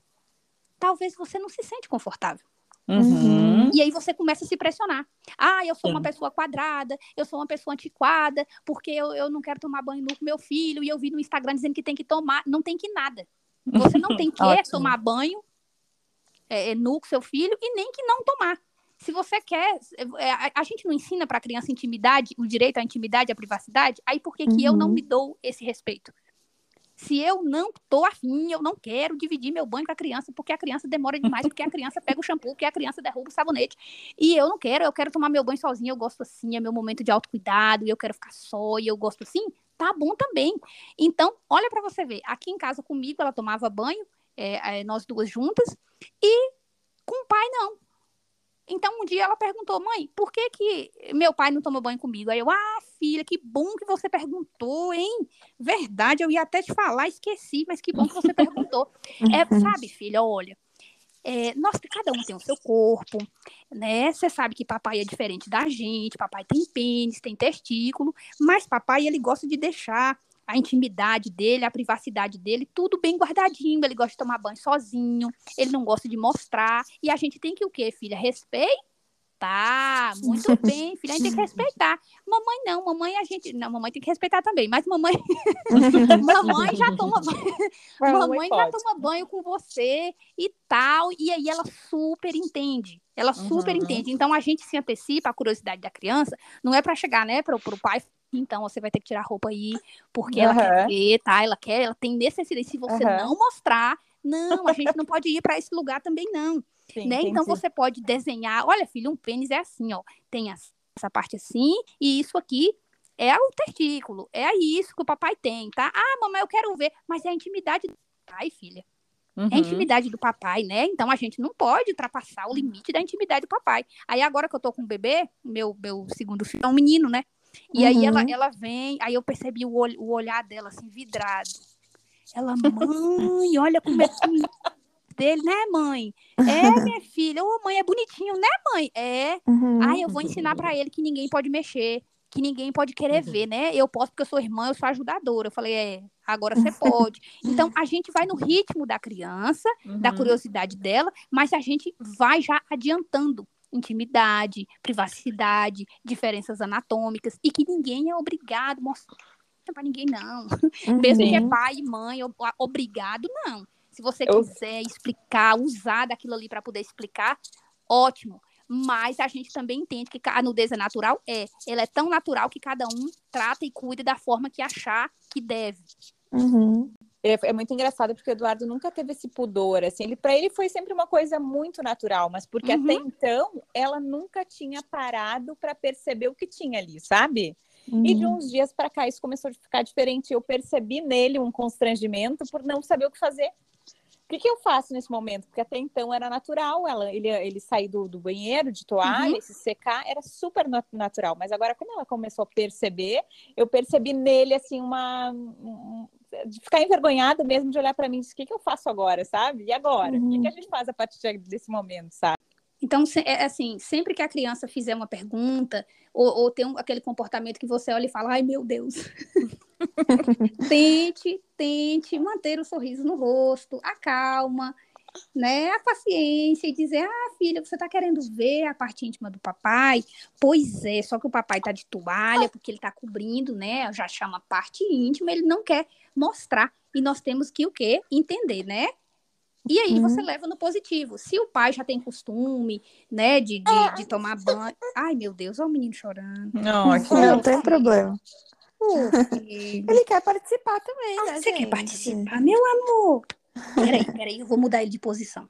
talvez você não se sente confortável. Uhum. E aí você começa a se pressionar. Ah, eu sou Sim. uma pessoa quadrada, eu sou uma pessoa antiquada, porque eu, eu não quero tomar banho nu com meu filho, e eu vi no Instagram dizendo que tem que tomar. Não tem que nada. Você não tem [LAUGHS] que tomar banho é, é, nu com seu filho e nem que não tomar. Se você quer, é, a, a gente não ensina para a criança intimidade, o direito à intimidade, à privacidade, aí por que, uhum. que eu não uhum. me dou esse respeito? Se eu não tô afim, eu não quero dividir meu banho com a criança, porque a criança demora demais, porque a criança pega o shampoo, porque a criança derruba o sabonete. E eu não quero, eu quero tomar meu banho sozinha, eu gosto assim, é meu momento de autocuidado, e eu quero ficar só, e eu gosto assim, tá bom também. Então, olha para você ver, aqui em casa comigo, ela tomava banho, é, é, nós duas juntas, e com o pai não. Então, um dia ela perguntou, mãe, por que, que meu pai não toma banho comigo? Aí eu, ah, filha, que bom que você perguntou, hein? Verdade, eu ia até te falar, esqueci, mas que bom que você perguntou. [LAUGHS] É, sabe, filha, olha, é, nós, cada um tem o seu corpo, né? Você sabe que papai é diferente da gente, papai tem pênis, tem testículo, mas papai, ele gosta de deixar a intimidade dele, a privacidade dele, tudo bem guardadinho. Ele gosta de tomar banho sozinho, ele não gosta de mostrar. E a gente tem que o quê, filha? Respeito Tá, muito [LAUGHS] bem, filha, a gente tem que respeitar. Mamãe não, mamãe a gente. Não, mamãe tem que respeitar também, mas mamãe. [LAUGHS] mamãe já toma banho. mamãe já toma banho com você e tal. E aí ela super entende. Ela super uhum. entende. Então a gente se antecipa a curiosidade da criança, não é para chegar, né, pro, pro pai então você vai ter que tirar a roupa aí, porque uhum. ela quer ver, tá? Ela quer, ela tem necessidade. Se você uhum. não mostrar, não, a gente não pode ir para esse lugar também, não. Sim, né? Então você pode desenhar, olha, filho, um pênis é assim, ó. Tem essa parte assim, e isso aqui é o testículo. É isso que o papai tem, tá? Ah, mamãe, eu quero ver, mas é a intimidade do pai, filha. Uhum. É a uhum. intimidade do papai, né? Então a gente não pode ultrapassar o limite da intimidade do papai. Aí agora que eu tô com o bebê, meu, meu segundo filho é um menino, né? E uhum. aí ela, uhum. ela vem, aí eu percebi o, olh, o olhar dela assim, vidrado. Ela, [LAUGHS] mãe, olha como é dele, né, mãe? É, [LAUGHS] minha filha, ô mãe, é bonitinho, né, mãe? É. Uhum. Ai, eu vou ensinar para ele que ninguém pode mexer, que ninguém pode querer uhum. ver, né? Eu posso porque eu sou irmã, eu sou ajudadora. Eu falei, é, agora você [LAUGHS] pode. Então, a gente vai no ritmo da criança, uhum. da curiosidade dela, mas a gente vai já adiantando intimidade, privacidade, diferenças anatômicas e que ninguém é obrigado a mostrar para ninguém não. Uhum. [LAUGHS] Mesmo que é pai e mãe, obrigado não. Se você Eu... quiser explicar, usar daquilo ali para poder explicar, ótimo. Mas a gente também entende que a nudez é natural? É. Ela é tão natural que cada um trata e cuida da forma que achar que deve. Uhum. É, é, muito engraçado porque o Eduardo nunca teve esse pudor, assim, ele para ele foi sempre uma coisa muito natural, mas porque uhum. até então ela nunca tinha parado para perceber o que tinha ali, sabe? Uhum. E de uhum. uns dias para cá isso começou a ficar diferente. Eu percebi nele um constrangimento por não saber o que fazer. O que, que, eu faço nesse momento? Porque até então era natural, ela, ele, ele sair do, do banheiro de toalha, uhum. se secar, era super natural. Mas agora, quando ela começou a perceber, eu percebi nele, assim, uma. Um, de ficar envergonhada mesmo de olhar para mim e dizer, o que, que eu faço agora, sabe? E agora? Uhum. O que, que a uhum. gente faz a partir desse momento, sabe? Então, é assim, sempre que a criança fizer uma pergunta ou, ou tem um, aquele comportamento que você olha e fala, ai meu Deus, [LAUGHS] tente, tente manter o sorriso no rosto, a calma, né, a paciência e dizer, ah, filha, você está querendo ver a parte íntima do papai? Pois é, só que o papai está de toalha, porque ele está cobrindo, né, já chama parte íntima, ele não quer mostrar. E nós temos que o quê? Entender, né? E aí uhum. você leva no positivo. Se o pai já tem costume, né, de, de, ah. de tomar banho. Ai, meu Deus, olha o menino chorando. Não, aqui não, não tem problema. ele quer participar também, ah, né? Você gente? quer participar, meu amor? Peraí, peraí, eu vou mudar ele de posição.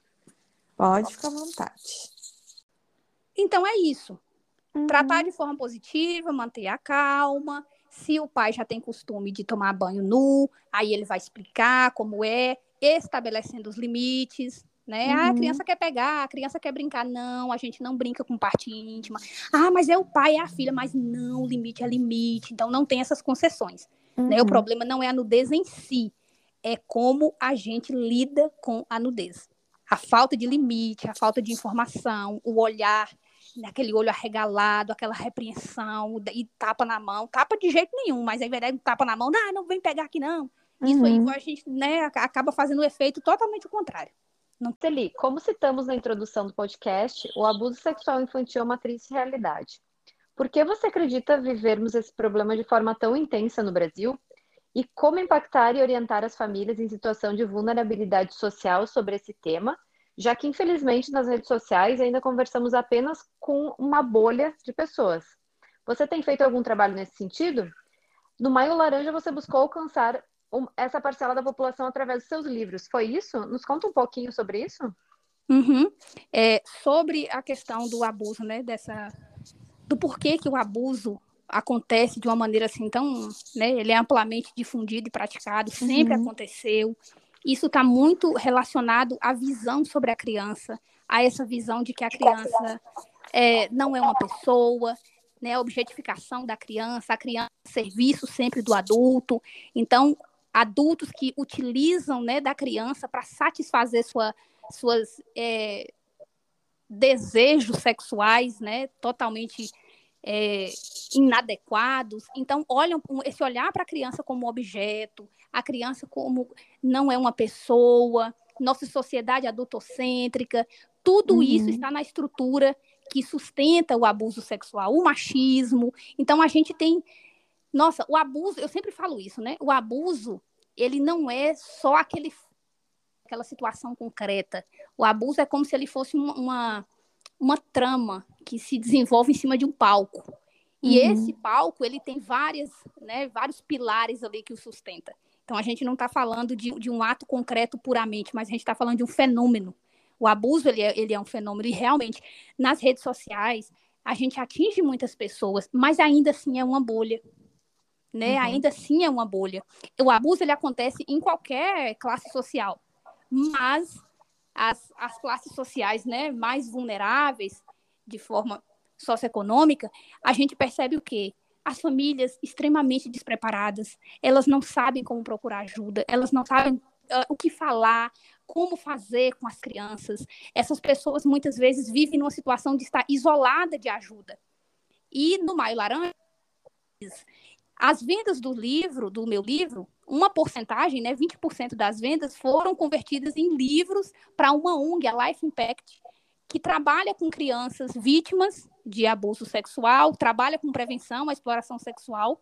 Pode ficar à vontade. Então é isso. Uhum. Tratar de forma positiva, manter a calma. Se o pai já tem costume de tomar banho nu, aí ele vai explicar como é estabelecendo os limites, né? Uhum. Ah, a uhum. criança quer pegar, a criança quer brincar. Não, a gente não brinca com parte íntima. Ah, mas é o pai, é a filha, mas não, limite é limite. Então não tem essas concessões. Uhum. Né? O uhum. problema não é a nudez em si, é como a gente lida com a nudez. A falta de limite, a falta de informação, o olhar, aquele olho arregalado, aquela repreensão e tapa na mão. Tapa de jeito nenhum, mas aí verdade tapa na mão, ah, não vem pegar aqui não. Isso uhum. aí a gente né, acaba fazendo o efeito totalmente o contrário. Não... Celi, como citamos na introdução do podcast, o abuso sexual infantil é uma triste realidade. Por que você acredita vivermos esse problema de forma tão intensa no Brasil? E como impactar e orientar as famílias em situação de vulnerabilidade social sobre esse tema, já que infelizmente nas redes sociais ainda conversamos apenas com uma bolha de pessoas. Você tem feito algum trabalho nesse sentido? No Maio Laranja você buscou alcançar essa parcela da população através dos seus livros. Foi isso? Nos conta um pouquinho sobre isso? Uhum. É, sobre a questão do abuso, né? Dessa, do porquê que o abuso acontece de uma maneira assim tão, né? Ele é amplamente difundido e praticado, sempre uhum. aconteceu. Isso está muito relacionado à visão sobre a criança, a essa visão de que a criança é, não é uma pessoa, né, a objetificação da criança, a criança serviço sempre do adulto. Então, adultos que utilizam né, da criança para satisfazer sua, suas é, desejos sexuais, né, totalmente é, inadequados. Então, olham esse olhar para a criança como objeto, a criança como não é uma pessoa, nossa sociedade adultocêntrica, tudo uhum. isso está na estrutura que sustenta o abuso sexual, o machismo. Então, a gente tem nossa, o abuso, eu sempre falo isso, né? O abuso, ele não é só aquele, aquela situação concreta. O abuso é como se ele fosse uma, uma, uma trama que se desenvolve em cima de um palco. E uhum. esse palco, ele tem várias, né, vários pilares ali que o sustenta. Então, a gente não está falando de, de um ato concreto puramente, mas a gente está falando de um fenômeno. O abuso, ele é, ele é um fenômeno. E, realmente, nas redes sociais, a gente atinge muitas pessoas, mas ainda assim é uma bolha né? Uhum. Ainda assim é uma bolha. O abuso ele acontece em qualquer classe social, mas as, as classes sociais, né, mais vulneráveis de forma socioeconômica, a gente percebe o quê? As famílias extremamente despreparadas, elas não sabem como procurar ajuda, elas não sabem uh, o que falar, como fazer com as crianças. Essas pessoas muitas vezes vivem numa situação de estar isolada de ajuda. E no Maio Laranja, as vendas do livro, do meu livro, uma porcentagem, né, 20% das vendas foram convertidas em livros para uma ONG, a Life Impact, que trabalha com crianças vítimas de abuso sexual, trabalha com prevenção à exploração sexual,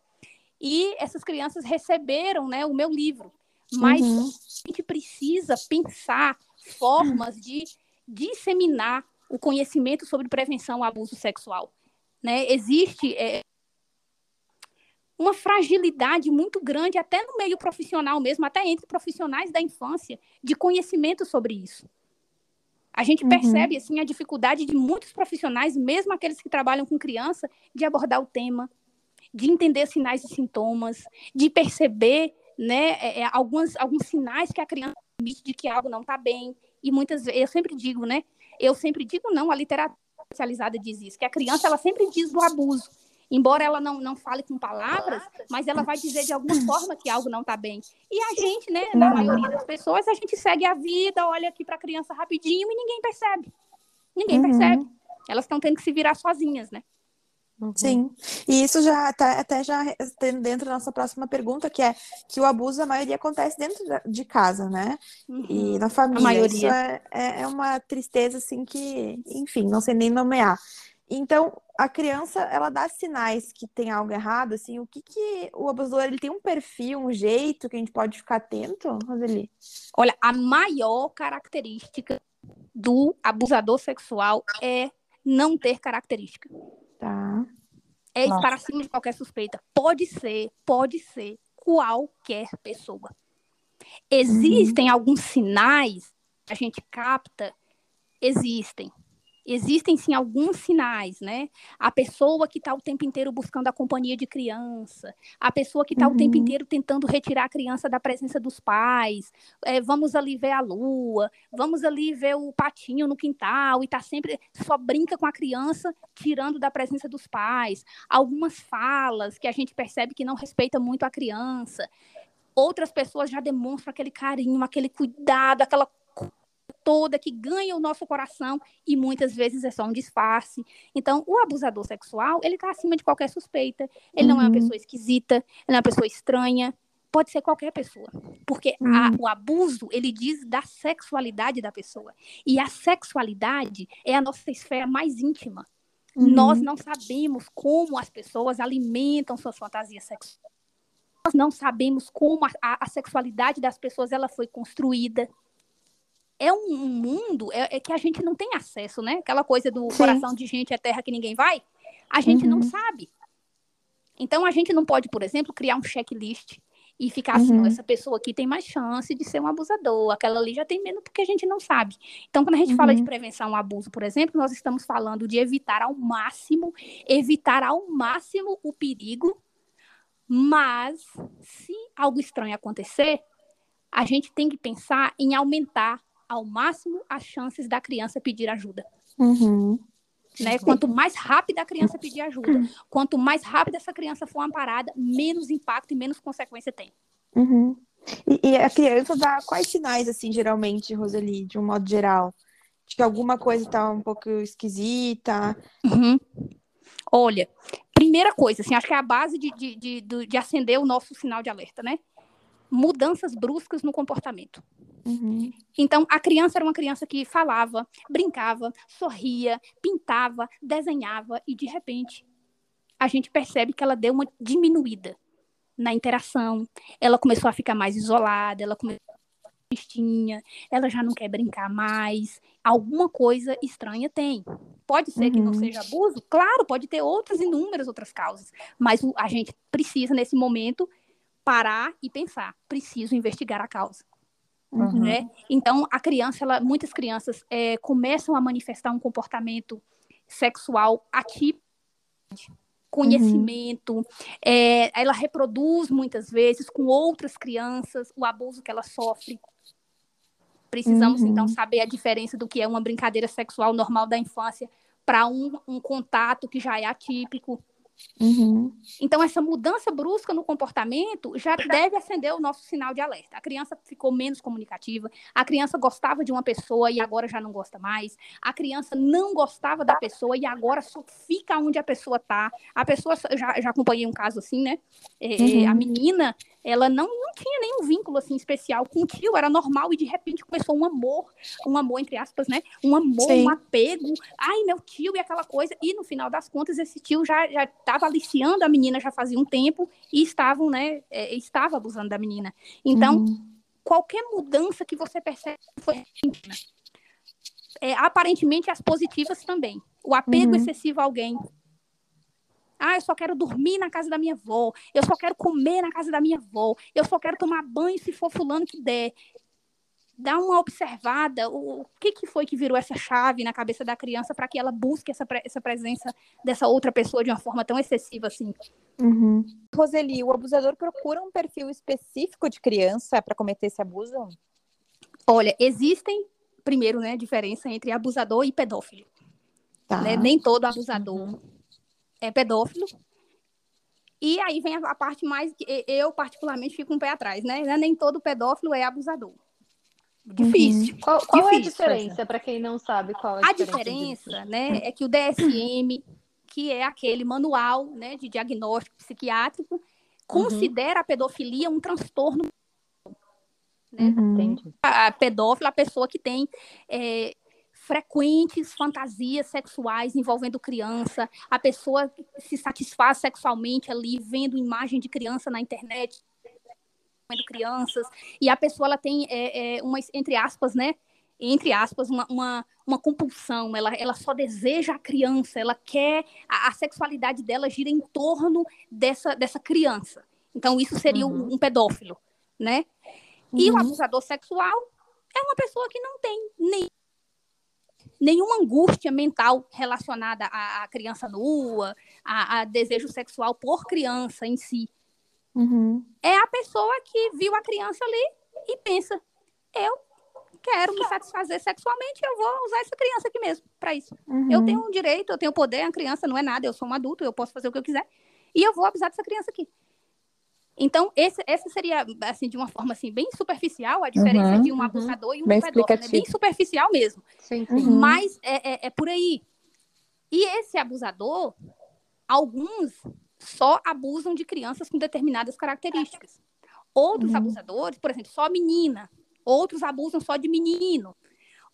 e essas crianças receberam, né, o meu livro. Mas uhum. a gente precisa pensar formas de disseminar o conhecimento sobre prevenção ao abuso sexual. Né? Existe é, uma fragilidade muito grande, até no meio profissional mesmo, até entre profissionais da infância, de conhecimento sobre isso. A gente uhum. percebe assim a dificuldade de muitos profissionais, mesmo aqueles que trabalham com criança, de abordar o tema, de entender sinais e sintomas, de perceber né, é, é alguns, alguns sinais que a criança emite de que algo não está bem. E muitas vezes, eu sempre digo, né? Eu sempre digo não, a literatura especializada diz isso, que a criança ela sempre diz do abuso embora ela não, não fale com palavras, mas ela vai dizer de alguma [LAUGHS] forma que algo não está bem. E a gente, né, na maioria das pessoas, a gente segue a vida, olha aqui para a criança rapidinho e ninguém percebe. Ninguém uhum. percebe. Elas estão tendo que se virar sozinhas, né? Uhum. Sim, e isso já tá, até já tem dentro da nossa próxima pergunta, que é que o abuso, a maioria acontece dentro de casa, né? Uhum. E na família. A maioria. Isso é, é, é uma tristeza, assim, que, enfim, não sei nem nomear. Então, a criança, ela dá sinais que tem algo errado, assim, o que que o abusador, ele tem um perfil, um jeito que a gente pode ficar atento, Roseli? Olha, a maior característica do abusador sexual é não ter característica. Tá. É Nossa. para cima de qualquer suspeita. Pode ser, pode ser qualquer pessoa. Existem uhum. alguns sinais que a gente capta, existem existem sim alguns sinais, né? A pessoa que está o tempo inteiro buscando a companhia de criança, a pessoa que está uhum. o tempo uhum. inteiro tentando retirar a criança da presença dos pais, é, vamos ali ver a lua, vamos ali ver o patinho no quintal e tá sempre só brinca com a criança, tirando da presença dos pais. Algumas falas que a gente percebe que não respeita muito a criança. Outras pessoas já demonstram aquele carinho, aquele cuidado, aquela toda que ganha o nosso coração e muitas vezes é só um disfarce. Então, o abusador sexual, ele está acima de qualquer suspeita. Ele uhum. não é uma uhum. pessoa esquisita, ele não é uma pessoa estranha. pode ser qualquer pessoa, porque hum. a, o abuso ele diz da sexualidade da pessoa e a sexualidade é a nossa esfera mais íntima. Uhum. Nós não sabemos como as pessoas alimentam suas fantasias sexuais. Nós não sabemos como a, a, a sexualidade das pessoas ela foi construída. É um, mundo é, é, que a gente não tem acesso, né? Aquela coisa do Sim. coração de gente é terra que ninguém vai. A gente uhum. não sabe. Então a gente não pode, por exemplo, criar um checklist e ficar assim, uhum. essa pessoa aqui tem mais chance de ser um abusador, aquela ali já tem menos porque a gente não sabe. Então, quando a gente uhum. fala de uhum. prevenção ao abuso, por exemplo, nós estamos falando de evitar ao máximo, evitar ao máximo o perigo, mas se algo estranho acontecer, a gente tem que pensar em aumentar ao máximo as chances da criança pedir ajuda. Uhum. Né? Quanto mais rápida a criança pedir ajuda, quanto mais rápida essa criança for amparada, menos impacto e menos consequência tem. Uhum. E, e, a criança dá quais sinais, assim, geralmente, Roseli, de um modo geral? De que alguma coisa está um pouco esquisita? Uhum. Olha, primeira coisa, assim, acho que é a base de, de, de, de acender o nosso sinal de alerta, né? Mudanças bruscas no comportamento. Uhum. Então, a criança era uma criança que falava, brincava, sorria, pintava, desenhava, e de repente a gente percebe que ela deu uma diminuída na interação. Ela começou a ficar mais isolada, ela começou a tristinha, ela já não quer brincar mais. Alguma coisa estranha tem. Pode ser uhum. que não uhum. seja abuso? Claro, pode ter outras inúmeras outras causas. Mas a gente precisa, nesse momento, parar e pensar. Preciso investigar a causa. Uhum. Né? Então, a criança, ela, muitas crianças é, começam a manifestar um comportamento sexual atípico, conhecimento, uhum. é, ela reproduz muitas vezes com outras crianças o abuso que ela sofre. Precisamos, uhum. então, saber a diferença do que é uma brincadeira sexual normal da infância para um, um contato que já é atípico. Uhum. Então, essa mudança brusca no comportamento já deve acender o nosso sinal de alerta. A criança ficou menos comunicativa, a criança gostava de uma pessoa e agora já não gosta mais, a criança não gostava da pessoa e agora só fica onde a pessoa está. A pessoa, já, já acompanhei um caso assim, né? É, uhum. A menina ela não, não tinha nenhum vínculo assim especial com o tio, era normal e de repente começou um amor, um amor entre aspas, né? Um amor, Sim. um apego. Ai, meu tio e aquela coisa. E no final das contas esse tio já já estava aliciando a menina já fazia um tempo e estavam, né, é, estava abusando da menina. Então, uhum. qualquer mudança que você percebe foi é, aparentemente as positivas também. O apego uhum. excessivo a alguém, ah, eu só quero dormir na casa da minha avó. Eu só quero comer na casa da minha avó. Eu só quero tomar banho se for fulano que der. Dá uma observada. O, o que, que foi que virou essa chave na cabeça da criança para que ela busque essa, essa presença dessa outra pessoa de uma forma tão excessiva assim? Uhum. Roseli, o abusador procura um perfil específico de criança para cometer esse abuso? Olha, existem, primeiro, né, diferença entre abusador e pedófilo. Tá. Né? Nem todo abusador uhum é pedófilo. E aí vem a, parte mais que eu, particularmente, fico um pé atrás, né? É nem todo pedófilo é abusador. Difícil. Uhum. Qual, qual Difícil, é a diferença, para quem não sabe qual é a, a diferença? diferença né, é que o DSM, que é aquele manual né, de diagnóstico psiquiátrico, considera uhum. a pedofilia um transtorno. Né? Uhum. A pedófila, a pessoa que tem é, frequentes fantasias sexuais envolvendo criança, a pessoa se satisfaz sexualmente ali vendo imagem de criança na internet, vendo crianças, e a pessoa ela tem é, é, uma, entre aspas, né, entre aspas, uma, uma, uma, compulsão, ela, ela só deseja a criança, ela quer, a, a sexualidade dela gira em torno dessa, dessa criança. Então, isso seria uhum. um, um, pedófilo, né? E uhum. o abusador sexual é uma pessoa que não tem nem nenhuma angústia mental relacionada à, criança nua, a, a, desejo sexual por criança em si. Uhum. É a pessoa que viu a criança ali e pensa: eu quero me satisfazer sexualmente, eu vou usar essa criança aqui mesmo para isso. Uhum. Eu tenho um direito, eu tenho poder, a criança não é nada, eu sou um adulto, eu posso fazer o que eu quiser. E eu vou abusar dessa criança aqui. Então, esse, essa seria, assim, de uma forma assim, bem superficial, a diferença uhum, de um uhum. abusador e um bem pedófilo. É bem superficial mesmo. Sim, sim. Uhum. Mas é, é, é, por aí. E esse abusador, alguns só abusam de crianças com determinadas características. Outros uhum. abusadores, por exemplo, só menina. Outros abusam só de menino.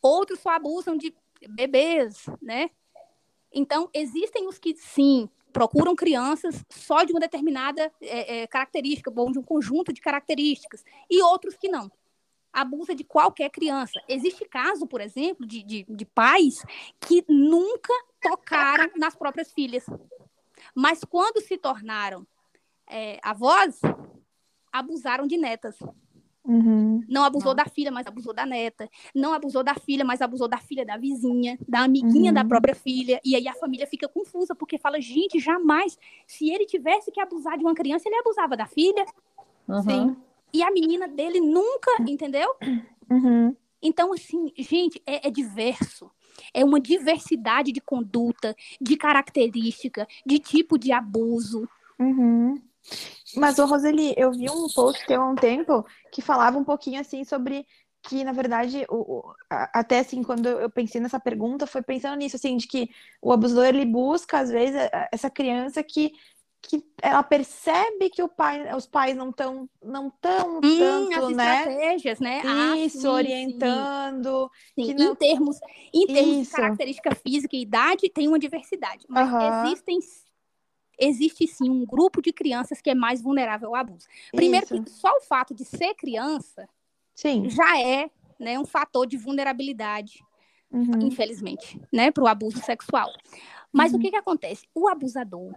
Outros só abusam de bebês, né? Então, existem os que, sim, procuram crianças só de uma determinada é, é, característica, ou de um conjunto de características, e outros que não. Abusa de qualquer criança. Existe caso, por exemplo, de, de, de pais que nunca tocaram nas próprias filhas. Mas quando se tornaram é, avós, abusaram de netas. Uhum. Não abusou da filha, mas abusou da neta. Não abusou da filha, mas abusou da filha da vizinha, da amiguinha uhum. da própria filha. E aí a família fica confusa, porque fala, gente, jamais. Se ele tivesse que abusar de uma criança, ele abusava da filha. Uhum. Sim. E a menina dele nunca, entendeu? Uhum. Então, assim, gente, é, é diverso. É uma diversidade de conduta, de característica, de tipo de abuso. Uhum. Mas, ô Roseli, eu vi um post há um tempo que falava um pouquinho assim sobre que, na verdade, o, o, até assim, quando eu pensei nessa pergunta, foi pensando nisso, assim, de que o abusador, ele busca, às vezes, essa criança que, que ela percebe que o pai, os pais não estão não tão hum, tanto, as né? estratégias, né? Ah, Isso, ah, sim, orientando. Sim. sim. Não... Em termos, em termos de característica física e idade, tem uma diversidade. Mas uhum. existem existe sim um grupo de crianças que é mais vulnerável ao abuso. Primeiro, que só o fato de ser criança sim. já é né, um fator de vulnerabilidade, uhum. infelizmente, né, para o abuso sexual. Mas uhum. o que, que acontece? O abusador,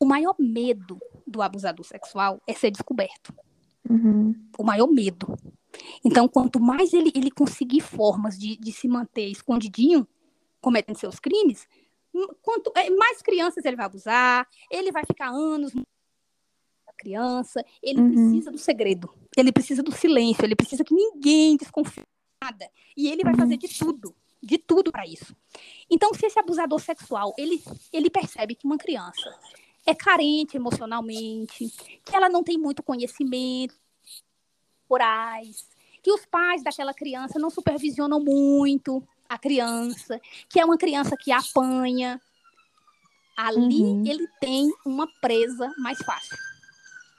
o maior medo do abusador sexual é ser descoberto. Uhum. O maior medo. Então, quanto mais ele, ele conseguir formas de, de se manter escondidinho, cometendo seus crimes, quanto é, mais crianças ele vai abusar, ele vai ficar anos criança, ele uhum. precisa do segredo, ele precisa do silêncio, ele precisa que ninguém desconfie nada. E ele vai uhum. fazer de tudo, de tudo para isso. Então, se esse abusador sexual, ele, ele percebe que uma criança é carente emocionalmente, que ela não tem muito conhecimento morais, que os pais daquela criança não supervisionam muito, a criança, que é uma criança que apanha. Ali uhum. ele tem uma presa mais fácil.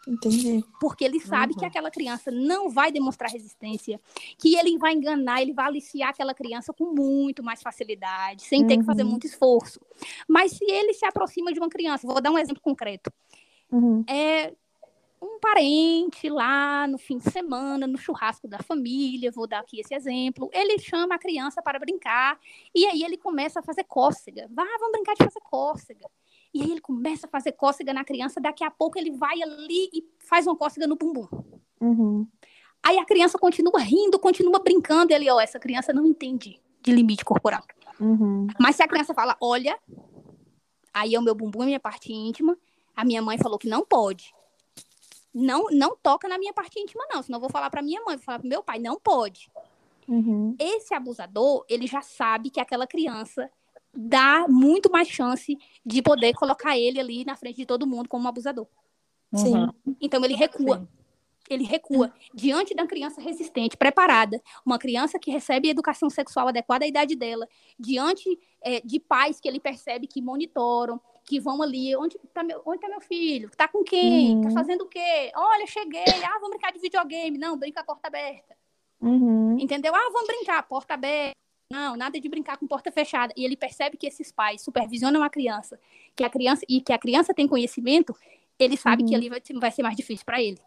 Entendi. Porque ele sabe uhum. que aquela criança não vai demonstrar resistência, que ele vai enganar, ele vai aliciar aquela criança com muito mais facilidade, sem uhum. ter que fazer uhum. muito esforço. Mas se ele se aproxima de uma criança, vou dar um exemplo concreto. Uhum. É, um parente lá no fim de semana, no churrasco da família, vou dar aqui esse exemplo, ele chama a criança para brincar e aí ele começa a fazer cócega. Vá, vamos brincar de fazer cócega. E aí ele começa a fazer cócega na criança, daqui a pouco ele vai ali e faz uma cócega no bumbum. Uhum. Aí a criança continua rindo, continua brincando, e ele, ó, essa criança não entende de limite corporal. Uhum. Mas se a criança fala, olha, aí é o meu bumbum, é minha parte íntima, a minha mãe falou que não pode não não toca na minha parte íntima, não. Senão eu vou falar para minha mãe, vou falar para meu pai, não pode. Uhum. Esse abusador, ele já sabe que aquela criança dá muito mais chance de poder colocar ele ali na frente de todo mundo como um abusador. Sim. Então ele recua. Sim. Ele recua diante da criança resistente, preparada, uma criança que recebe educação sexual adequada à idade dela, diante é, de pais que ele percebe que monitoram, que vão ali, onde está meu, onde tá meu filho? Tá com quem? Tá uhum. Fazendo o quê? Olha, cheguei. Ah, vamos brincar de videogame. Não, brinca a porta aberta. Uhum. Entendeu? Ah, vamos brincar, porta aberta. Não, nada de brincar com porta fechada. E ele percebe que esses pais supervisionam a criança, que a criança e que a criança tem conhecimento, ele sabe uhum. que ali vai, vai ser mais difícil para ele.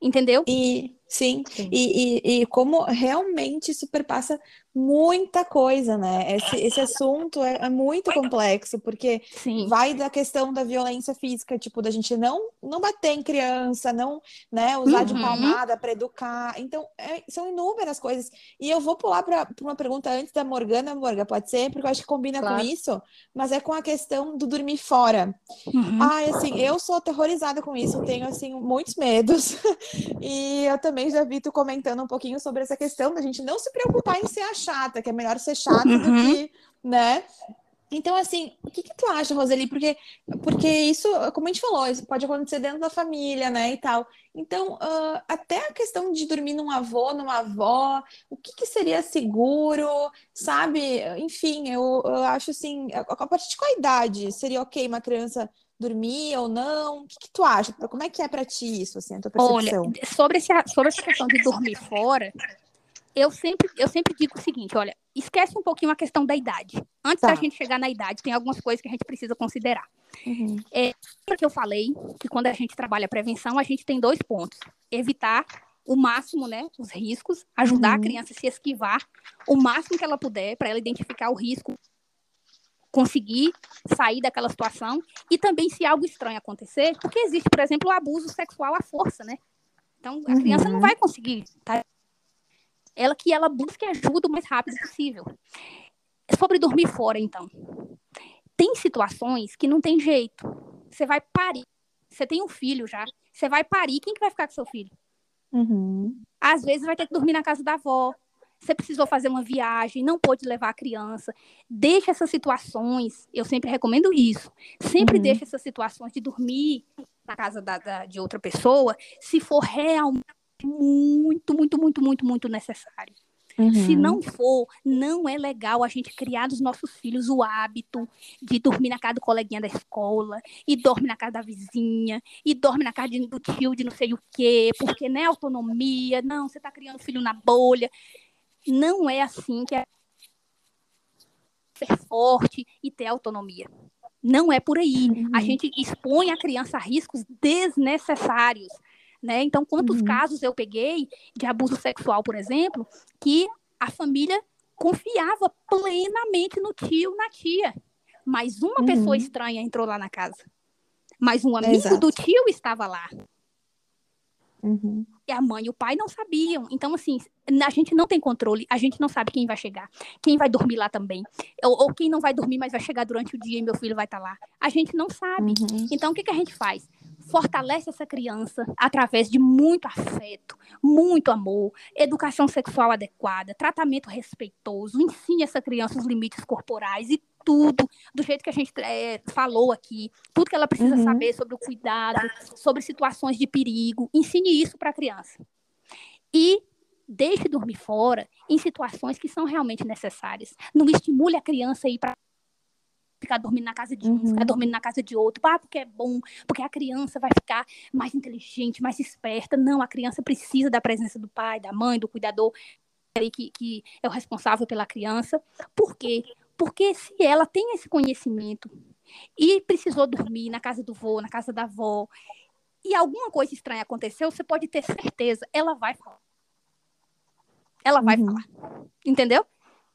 Entendeu? E sim, sim. E, e, e, como realmente superpassa muita coisa, né? Esse, esse assunto é, é muito complexo, porque sim. vai da questão da violência física, tipo, da gente não, não bater em criança, não né, usar uhum. de palmada para educar. Então, é, são inúmeras coisas. E eu vou pular para uma pergunta antes da Morgana, Morga, pode ser? Porque eu acho que combina claro. com isso, mas é com a questão do dormir fora. Uhum. Ai, assim, eu sou aterrorizada com isso, eu tenho, assim, muitos medos. [LAUGHS] e eu também já vi tu comentando um pouquinho sobre essa questão da gente não se preocupar em ser a chata, que é melhor ser chata uhum. do que, né? Então, assim, o que, que tu acha, Roseli? Porque, porque isso, como a gente falou, isso pode acontecer dentro da família, né, e tal. Então, uh, até a questão de dormir num avô, numa avó, o que, que seria seguro, sabe? Enfim, eu, eu acho assim, a partir de qual idade seria ok uma criança dormir ou não? O que, que tu acha? Como é que é para ti isso, assim, a tua percepção? Olha, sobre, esse, sobre essa questão de dormir fora, eu sempre, eu sempre digo o seguinte, olha, esquece um pouquinho a questão da idade. Antes tá. da gente chegar na idade, tem algumas coisas que a gente precisa considerar. Uhum. É, que eu falei que quando a gente trabalha prevenção, a gente tem dois pontos: evitar o máximo, né, os riscos, ajudar uhum. a criança a se esquivar o máximo que ela puder para ela identificar o risco, conseguir sair daquela situação e também se algo estranho acontecer, porque existe, por exemplo, o abuso sexual à força, né? Então a criança não uhum. vai conseguir tá? ela que ela busque ajuda o mais rápido possível. Sobre dormir fora, então. Tem situações que não tem jeito. Você vai parir. Você tem um filho já. Você vai parir. Quem que vai ficar com seu filho? Uhum. Às vezes vai ter que dormir na casa da avó. Você precisou fazer uma viagem, não pôde levar a criança. Deixe essas situações. Eu sempre recomendo isso. Sempre uhum. deixe essas situações de dormir na casa da, da, de outra pessoa, se for realmente muito, muito, muito, muito, muito necessário. Uhum. Se não for, não é legal a gente criar dos nossos filhos o hábito de dormir na casa do coleguinha da escola, e dorme na casa da vizinha, e dorme na casa do tio de não sei o quê, porque não é autonomia, não, você está criando filho na bolha. Não é assim que é ser forte e ter autonomia. Não é por aí. Uhum. A gente expõe a criança a riscos desnecessários. Né? Então, quantos uhum. casos eu peguei de abuso sexual, por exemplo, que a família confiava plenamente no tio, na tia, mas uma uhum. pessoa estranha entrou lá na casa. Mas um amigo Exato. do tio estava lá. Uhum. E a mãe e o pai não sabiam. Então, assim, a gente não tem controle, a gente não sabe quem vai chegar, quem vai dormir lá também. Ou, ou quem não vai dormir, mas vai chegar durante o dia e meu filho vai estar tá lá. A gente não sabe. Uhum. Então, o que, que a gente faz? Fortalece essa criança através de muito afeto, muito amor, educação sexual adequada, tratamento respeitoso, ensine essa criança os limites corporais e tudo, do jeito que a gente é, falou aqui, tudo que ela precisa uhum. saber sobre o cuidado, sobre situações de perigo, ensine isso para a criança. E deixe dormir fora em situações que são realmente necessárias. Não estimule a criança a ir para ficar dormindo na casa de um, uhum. ficar dormindo na casa de outro, ah, porque é bom, porque a criança vai ficar mais inteligente, mais esperta. Não, a criança precisa da presença do pai, da mãe, do cuidador que, que é o responsável pela criança. Por quê? Porque se ela tem esse conhecimento e precisou dormir na casa do vô, na casa da avó, e alguma coisa estranha aconteceu, você pode ter certeza, ela vai falar. Ela vai uhum. falar. Entendeu?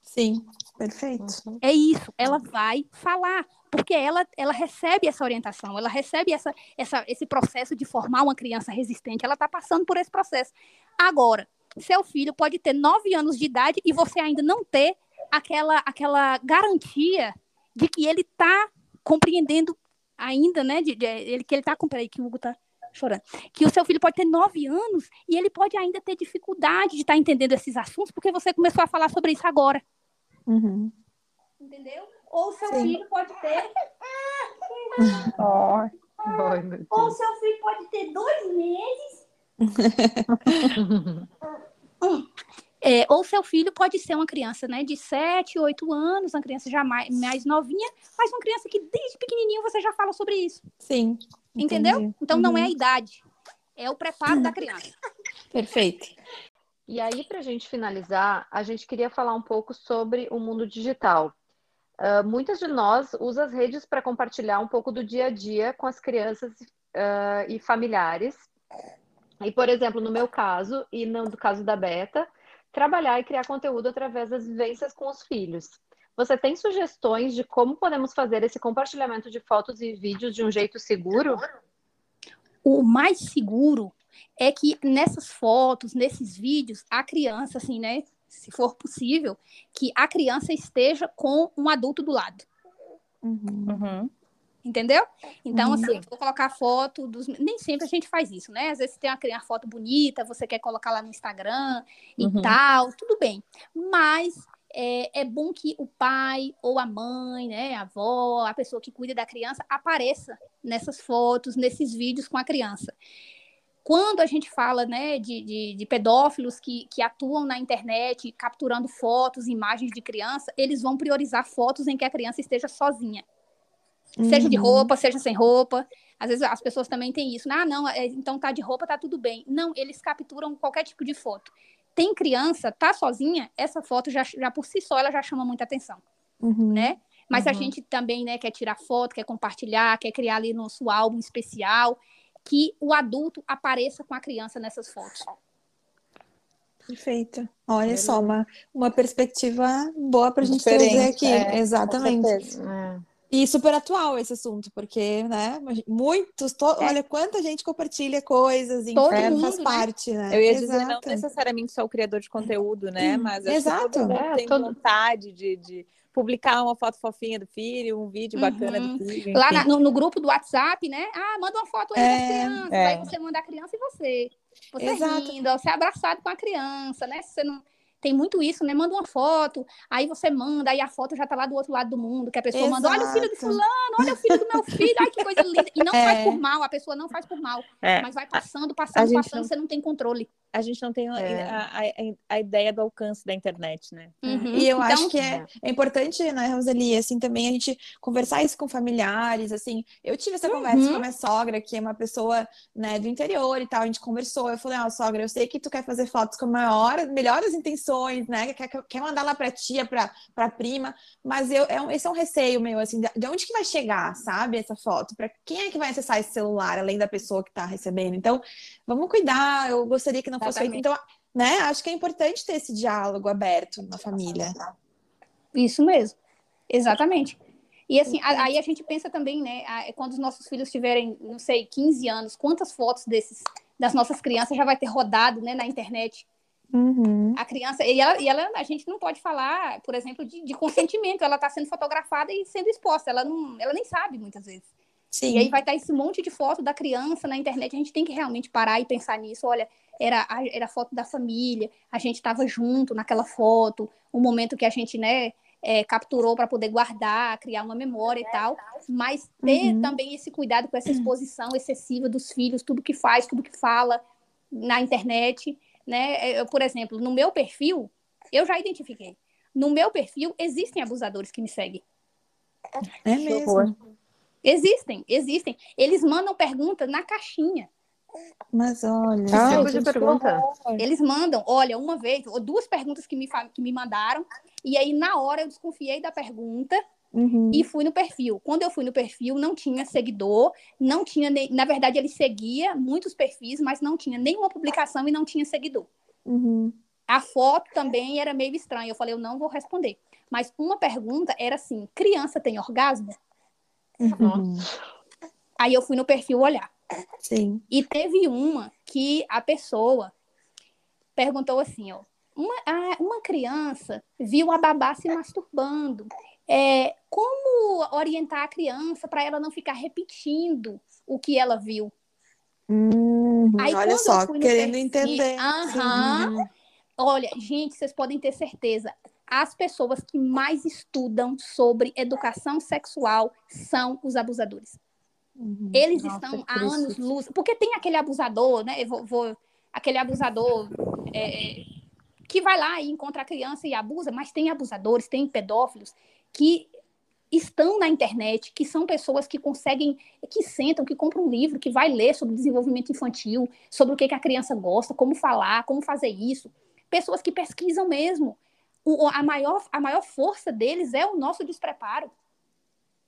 Sim, perfeito. Uhum. É isso, ela vai falar, porque ela, ela recebe essa orientação, ela recebe essa, essa, esse processo de formar uma criança resistente, ela está passando por esse processo. Agora, seu filho pode ter nove anos de idade e você ainda não ter aquela, aquela garantia de que ele está compreendendo ainda, né? De, de, ele, que ele está com. Peraí, que o Hugo está chorando. Que o seu filho pode ter nove anos e ele pode ainda ter dificuldade de estar tá entendendo esses assuntos porque você começou a falar sobre isso agora. Uhum. Entendeu? Ou seu Sim. filho pode ter. oh. [LAUGHS] Ou seu filho pode ter dois meses. [LAUGHS] é, ou seu filho pode ser uma criança né, de 7, 8 anos, uma criança já mais, mais novinha, mas uma criança que desde pequenininho você já fala sobre isso. Sim. Entendeu? Entendi. Então uhum. não é a uhum. idade, é o preparo da criança. Perfeito. E aí, para a gente finalizar, a gente queria falar um pouco sobre o mundo digital. Uh, muitas de nós usam as redes para compartilhar um pouco do dia a dia com as crianças uh, e familiares. E, por exemplo, no meu caso, e no caso da Beta, trabalhar e criar conteúdo através das vivências com os filhos. Você tem sugestões de como podemos fazer esse compartilhamento de fotos e vídeos de um jeito seguro? O mais seguro é que nessas fotos, nesses vídeos, a criança, assim, né? Se for possível, que a criança esteja com um adulto do lado. Uhum. uhum. Entendeu? Então, uhum. assim, vou colocar foto dos. Nem sempre a gente faz isso, né? Às vezes você tem uma, uma foto bonita, você quer colocar lá no Instagram e uhum. tal, tudo bem. Mas é, é, bom que o pai ou a mãe, né, a avó, a pessoa que cuida da criança apareça nessas fotos, nesses vídeos com a criança. Quando a gente fala né, de, de, de pedófilos que, que atuam na internet capturando fotos, imagens de criança, eles vão priorizar fotos em que a criança esteja sozinha. Uhum. Seja de uhum. roupa, seja sem roupa. Às vezes as pessoas também têm isso. Ah, não, é, então tá de roupa, tá tudo bem. Não, eles capturam qualquer tipo de foto tem criança, tá sozinha, essa foto já, já por si só ela já chama muita atenção, uhum. né? Mas uhum. a gente também, né, quer tirar foto, quer compartilhar, quer criar ali nosso álbum especial, que o adulto apareça com a criança nessas fotos. Perfeito. Olha só, uma, uma perspectiva boa para a gente trazer aqui. É, Exatamente. É. E super atual esse assunto, porque, né, muitos, to... é. olha quanta gente compartilha coisas, enfim, mundo, faz né? parte, né? Eu ia Exato. dizer, não necessariamente só o criador de conteúdo, né, mas Exato. todo mundo é, tem todo... vontade de, de, publicar uma foto fofinha do filho, um vídeo bacana uhum. do filho. Lá na, no, no, grupo do WhatsApp, né, ah, manda uma foto aí é, das crianças, é. aí você manda a criança e você. Você Exato. rindo, você é abraçado com a criança, né, você não tem muito isso, né? Manda uma foto, aí você manda, aí a foto já tá lá do outro lado do mundo, que a pessoa Exato. manda, olha o filho de fulano, olha o filho do meu filho, ai que coisa linda. E não [LAUGHS] é. faz por mal, a pessoa não faz por mal, é. mas vai passando, passando, passando, não... você não tem controle a gente não tem é. a, a, a, ideia do alcance da internet, né? Uhum. E eu então, acho que é, é importante, né, Roseli, assim, também a gente conversar isso com familiares, assim. Eu tive essa conversa uhum. com a minha sogra, que é uma pessoa, né, do interior e tal, a gente conversou, eu falei, ó, oh, sogra, eu sei que tu quer fazer fotos com a maior, melhores intenções, né, quer, quer mandar lá pra tia, pra prima, mas eu, é um, esse é um receio meu, assim, de onde que vai chegar, sabe, essa foto? Pra quem é que vai acessar esse celular, além da pessoa que tá recebendo? Então, vamos cuidar, eu gostaria que não fosse feito. Então, né, acho que é importante ter esse diálogo aberto na família. Isso mesmo, exatamente. E assim, aí a gente pensa também, né, quando os nossos filhos tiverem, não sei, 15 anos, quantas fotos desses das nossas crianças já vai ter rodado, né, na internet. Uhum. A criança, e, ela, e ela, a gente não pode falar, por exemplo, de, de consentimento. Ela está sendo fotografada e sendo exposta. Ela, não, ela nem sabe muitas vezes. Sim. E aí vai estar esse monte de foto da criança na internet. A gente tem que realmente parar e pensar nisso. Olha, era, era foto da família, a gente estava junto naquela foto, um momento que a gente, né, é, capturou para poder guardar, criar uma memória e tal, mas ter uhum. também esse cuidado com essa exposição excessiva dos filhos, tudo que faz, tudo que fala na internet, né? Eu, por exemplo, no meu perfil, eu já identifiquei. No meu perfil existem abusadores que me seguem. É mesmo. Existem, existem. Eles mandam perguntas na caixinha. Mas olha, ah, de pergunta. Eles mandam, olha, uma vez, ou duas perguntas que me, que me mandaram, e aí na hora eu desconfiei da pergunta uhum. e fui no perfil. Quando eu fui no perfil, não tinha seguidor, não tinha, na verdade, ele seguia muitos perfis, mas não tinha nenhuma publicação e não tinha seguidor. Uhum. A foto também era meio estranha. Eu falei, eu não vou responder. Mas uma pergunta era assim: criança tem orgasmo? Uhum. Aí eu fui no perfil olhar. Sim. E teve uma que a pessoa perguntou assim, ó, uma, uma criança viu a babá se masturbando. É, como orientar a criança para ela não ficar repetindo o que ela viu? Hum, Aí, olha só, querendo perfil, entender. Aham, olha, gente, vocês podem ter certeza. As pessoas que mais estudam sobre educação sexual são os abusadores. Uhum. Eles Nossa, estão há anos luz. Porque tem aquele abusador, né? Vou, vou, aquele abusador é, é, que vai lá e encontra a criança e abusa, mas tem abusadores, tem pedófilos que estão na internet, que são pessoas que conseguem, que sentam, que compram um livro, que vai ler sobre desenvolvimento infantil, sobre o que, que a criança gosta, como falar, como fazer isso. Pessoas que pesquisam mesmo. O, a, maior, a maior força deles é o nosso despreparo.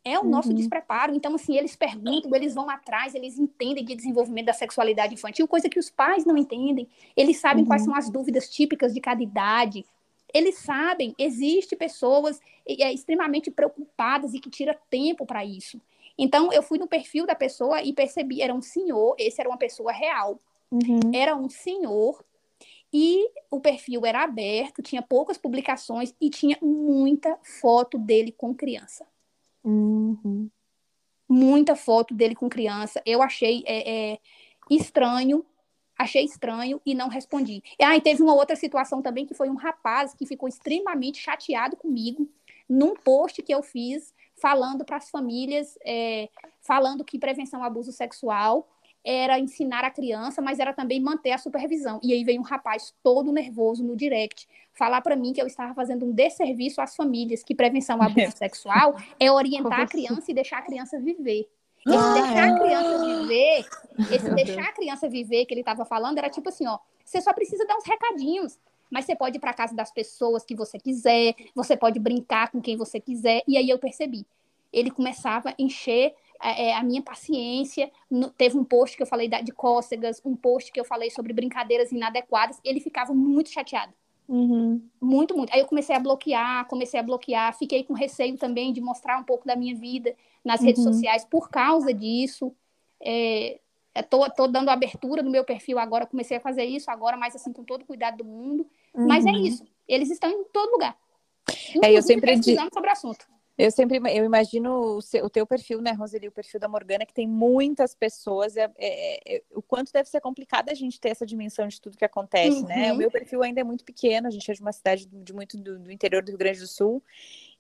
É o nosso uhum. despreparo. Então, assim, eles perguntam, eles vão atrás, eles entendem de desenvolvimento da sexualidade infantil, coisa que os pais não entendem. Eles sabem uhum. quais são as dúvidas típicas de cada idade. Eles sabem, existe pessoas é, extremamente preocupadas e que tira tempo para isso. Então, eu fui no perfil da pessoa e percebi, era um senhor, esse era uma pessoa real. Uhum. Era um senhor e o perfil era aberto, tinha poucas publicações e tinha muita foto dele com criança. Uhum. Muita foto dele com criança. Eu achei é, é, estranho achei estranho e não respondi. E aí teve uma outra situação também que foi um rapaz que ficou extremamente chateado comigo num post que eu fiz falando para as famílias, é, falando que prevenção ao abuso sexual era ensinar a criança, mas era também manter a supervisão. E aí veio um rapaz todo nervoso no direct falar para mim que eu estava fazendo um desserviço às famílias, que prevenção ao abuso [LAUGHS] sexual é orientar a assim? criança e deixar a criança viver. Esse ah, deixar é? a criança viver, esse deixar a criança viver que ele estava falando era tipo assim, ó, você só precisa dar uns recadinhos, mas você pode ir para casa das pessoas que você quiser, você pode brincar com quem você quiser. E aí eu percebi, ele começava a encher é, a minha paciência. No, teve um post que eu falei de cócegas, um post que eu falei sobre brincadeiras inadequadas. Ele ficava muito chateado. Uhum. Muito, muito. Aí eu comecei a bloquear, comecei a bloquear. Fiquei com receio também de mostrar um pouco da minha vida nas uhum. redes sociais por causa disso. É, tô, tô dando abertura no meu perfil agora, comecei a fazer isso agora, mas assim, com todo o cuidado do mundo. Uhum. Mas é uhum. isso. Eles estão em todo lugar. é, eu sempre sobre o assunto. Eu sempre eu imagino o, seu, o teu perfil, né, Roseli, o perfil da Morgana, que tem muitas pessoas. É, é, é, o quanto deve ser complicado a gente ter essa dimensão de tudo que acontece, uhum. né? O uhum. meu perfil ainda é muito pequeno, a gente é de uma cidade de muito do, do interior do Rio Grande do Sul.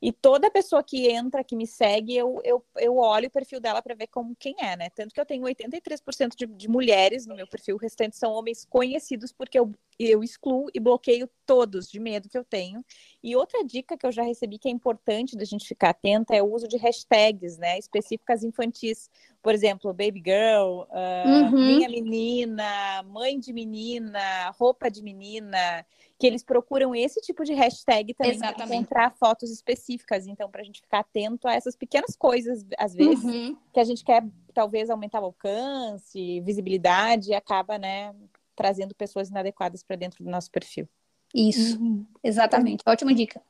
E toda pessoa que entra, que me segue, eu, eu, eu olho o perfil dela para ver como quem é, né? Tanto que eu tenho 83% de, de mulheres no meu perfil, o restante são homens conhecidos, porque eu, eu excluo e bloqueio todos de medo que eu tenho. E outra dica que eu já recebi que é importante da gente ficar atenta é o uso de hashtags, né? Específicas infantis. Por exemplo, baby girl, uh, uhum. minha menina, mãe de menina, roupa de menina que eles procuram esse tipo de hashtag também para encontrar fotos específicas. Então, para a gente ficar atento a essas pequenas coisas, às vezes, uhum. que a gente quer talvez aumentar o alcance, visibilidade, e acaba, né, trazendo pessoas inadequadas para dentro do nosso perfil. Isso, uhum. exatamente. Ótima dica.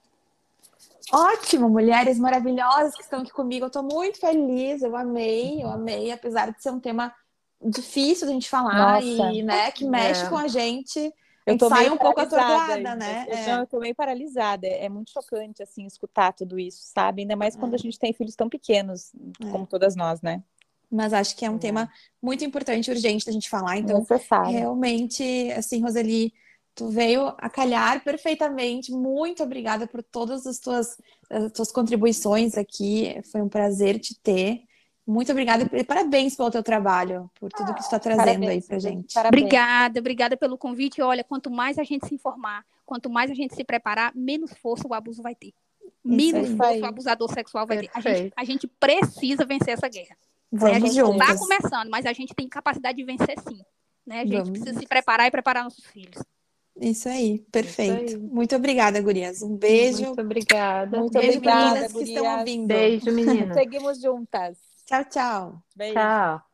Ótimo, mulheres maravilhosas que estão aqui comigo. Eu estou muito feliz, eu amei, eu amei, apesar de ser um tema difícil de a gente falar Nossa. e, né, que mexe é. com a gente eu tô sai um pouco atordoada, né? Eu, é. eu tô meio paralisada. É muito chocante, assim, escutar tudo isso, sabe? Ainda mais quando é. a gente tem filhos tão pequenos, é. como todas nós, né? Mas acho que é um é. tema muito importante, urgente da gente falar. Então, Necessário. realmente, assim, Roseli, tu veio a calhar perfeitamente. Muito obrigada por todas as tuas, as tuas contribuições aqui. Foi um prazer te ter. Muito obrigada e parabéns pelo teu trabalho, por tudo que está trazendo parabéns, aí para gente. Parabéns. Obrigada, obrigada pelo convite. Olha, quanto mais a gente se informar, quanto mais a gente se preparar, menos força o abuso vai ter. Menos força o abusador sexual vai Perfeito. ter. A gente, a gente, precisa vencer essa guerra. Vamos a gente está começando, mas a gente tem capacidade de vencer sim. Né? A gente Vamos. precisa se preparar e preparar nossos filhos. Isso aí, perfeito. Isso aí. Muito obrigada, Gurias. Um beijo. Muito obrigada. Muito beijo, obrigada, meninas gurias. que estão ouvindo. Beijo, meninas. [LAUGHS] Seguimos juntas. Tchau, tchau. Beijo. Tchau.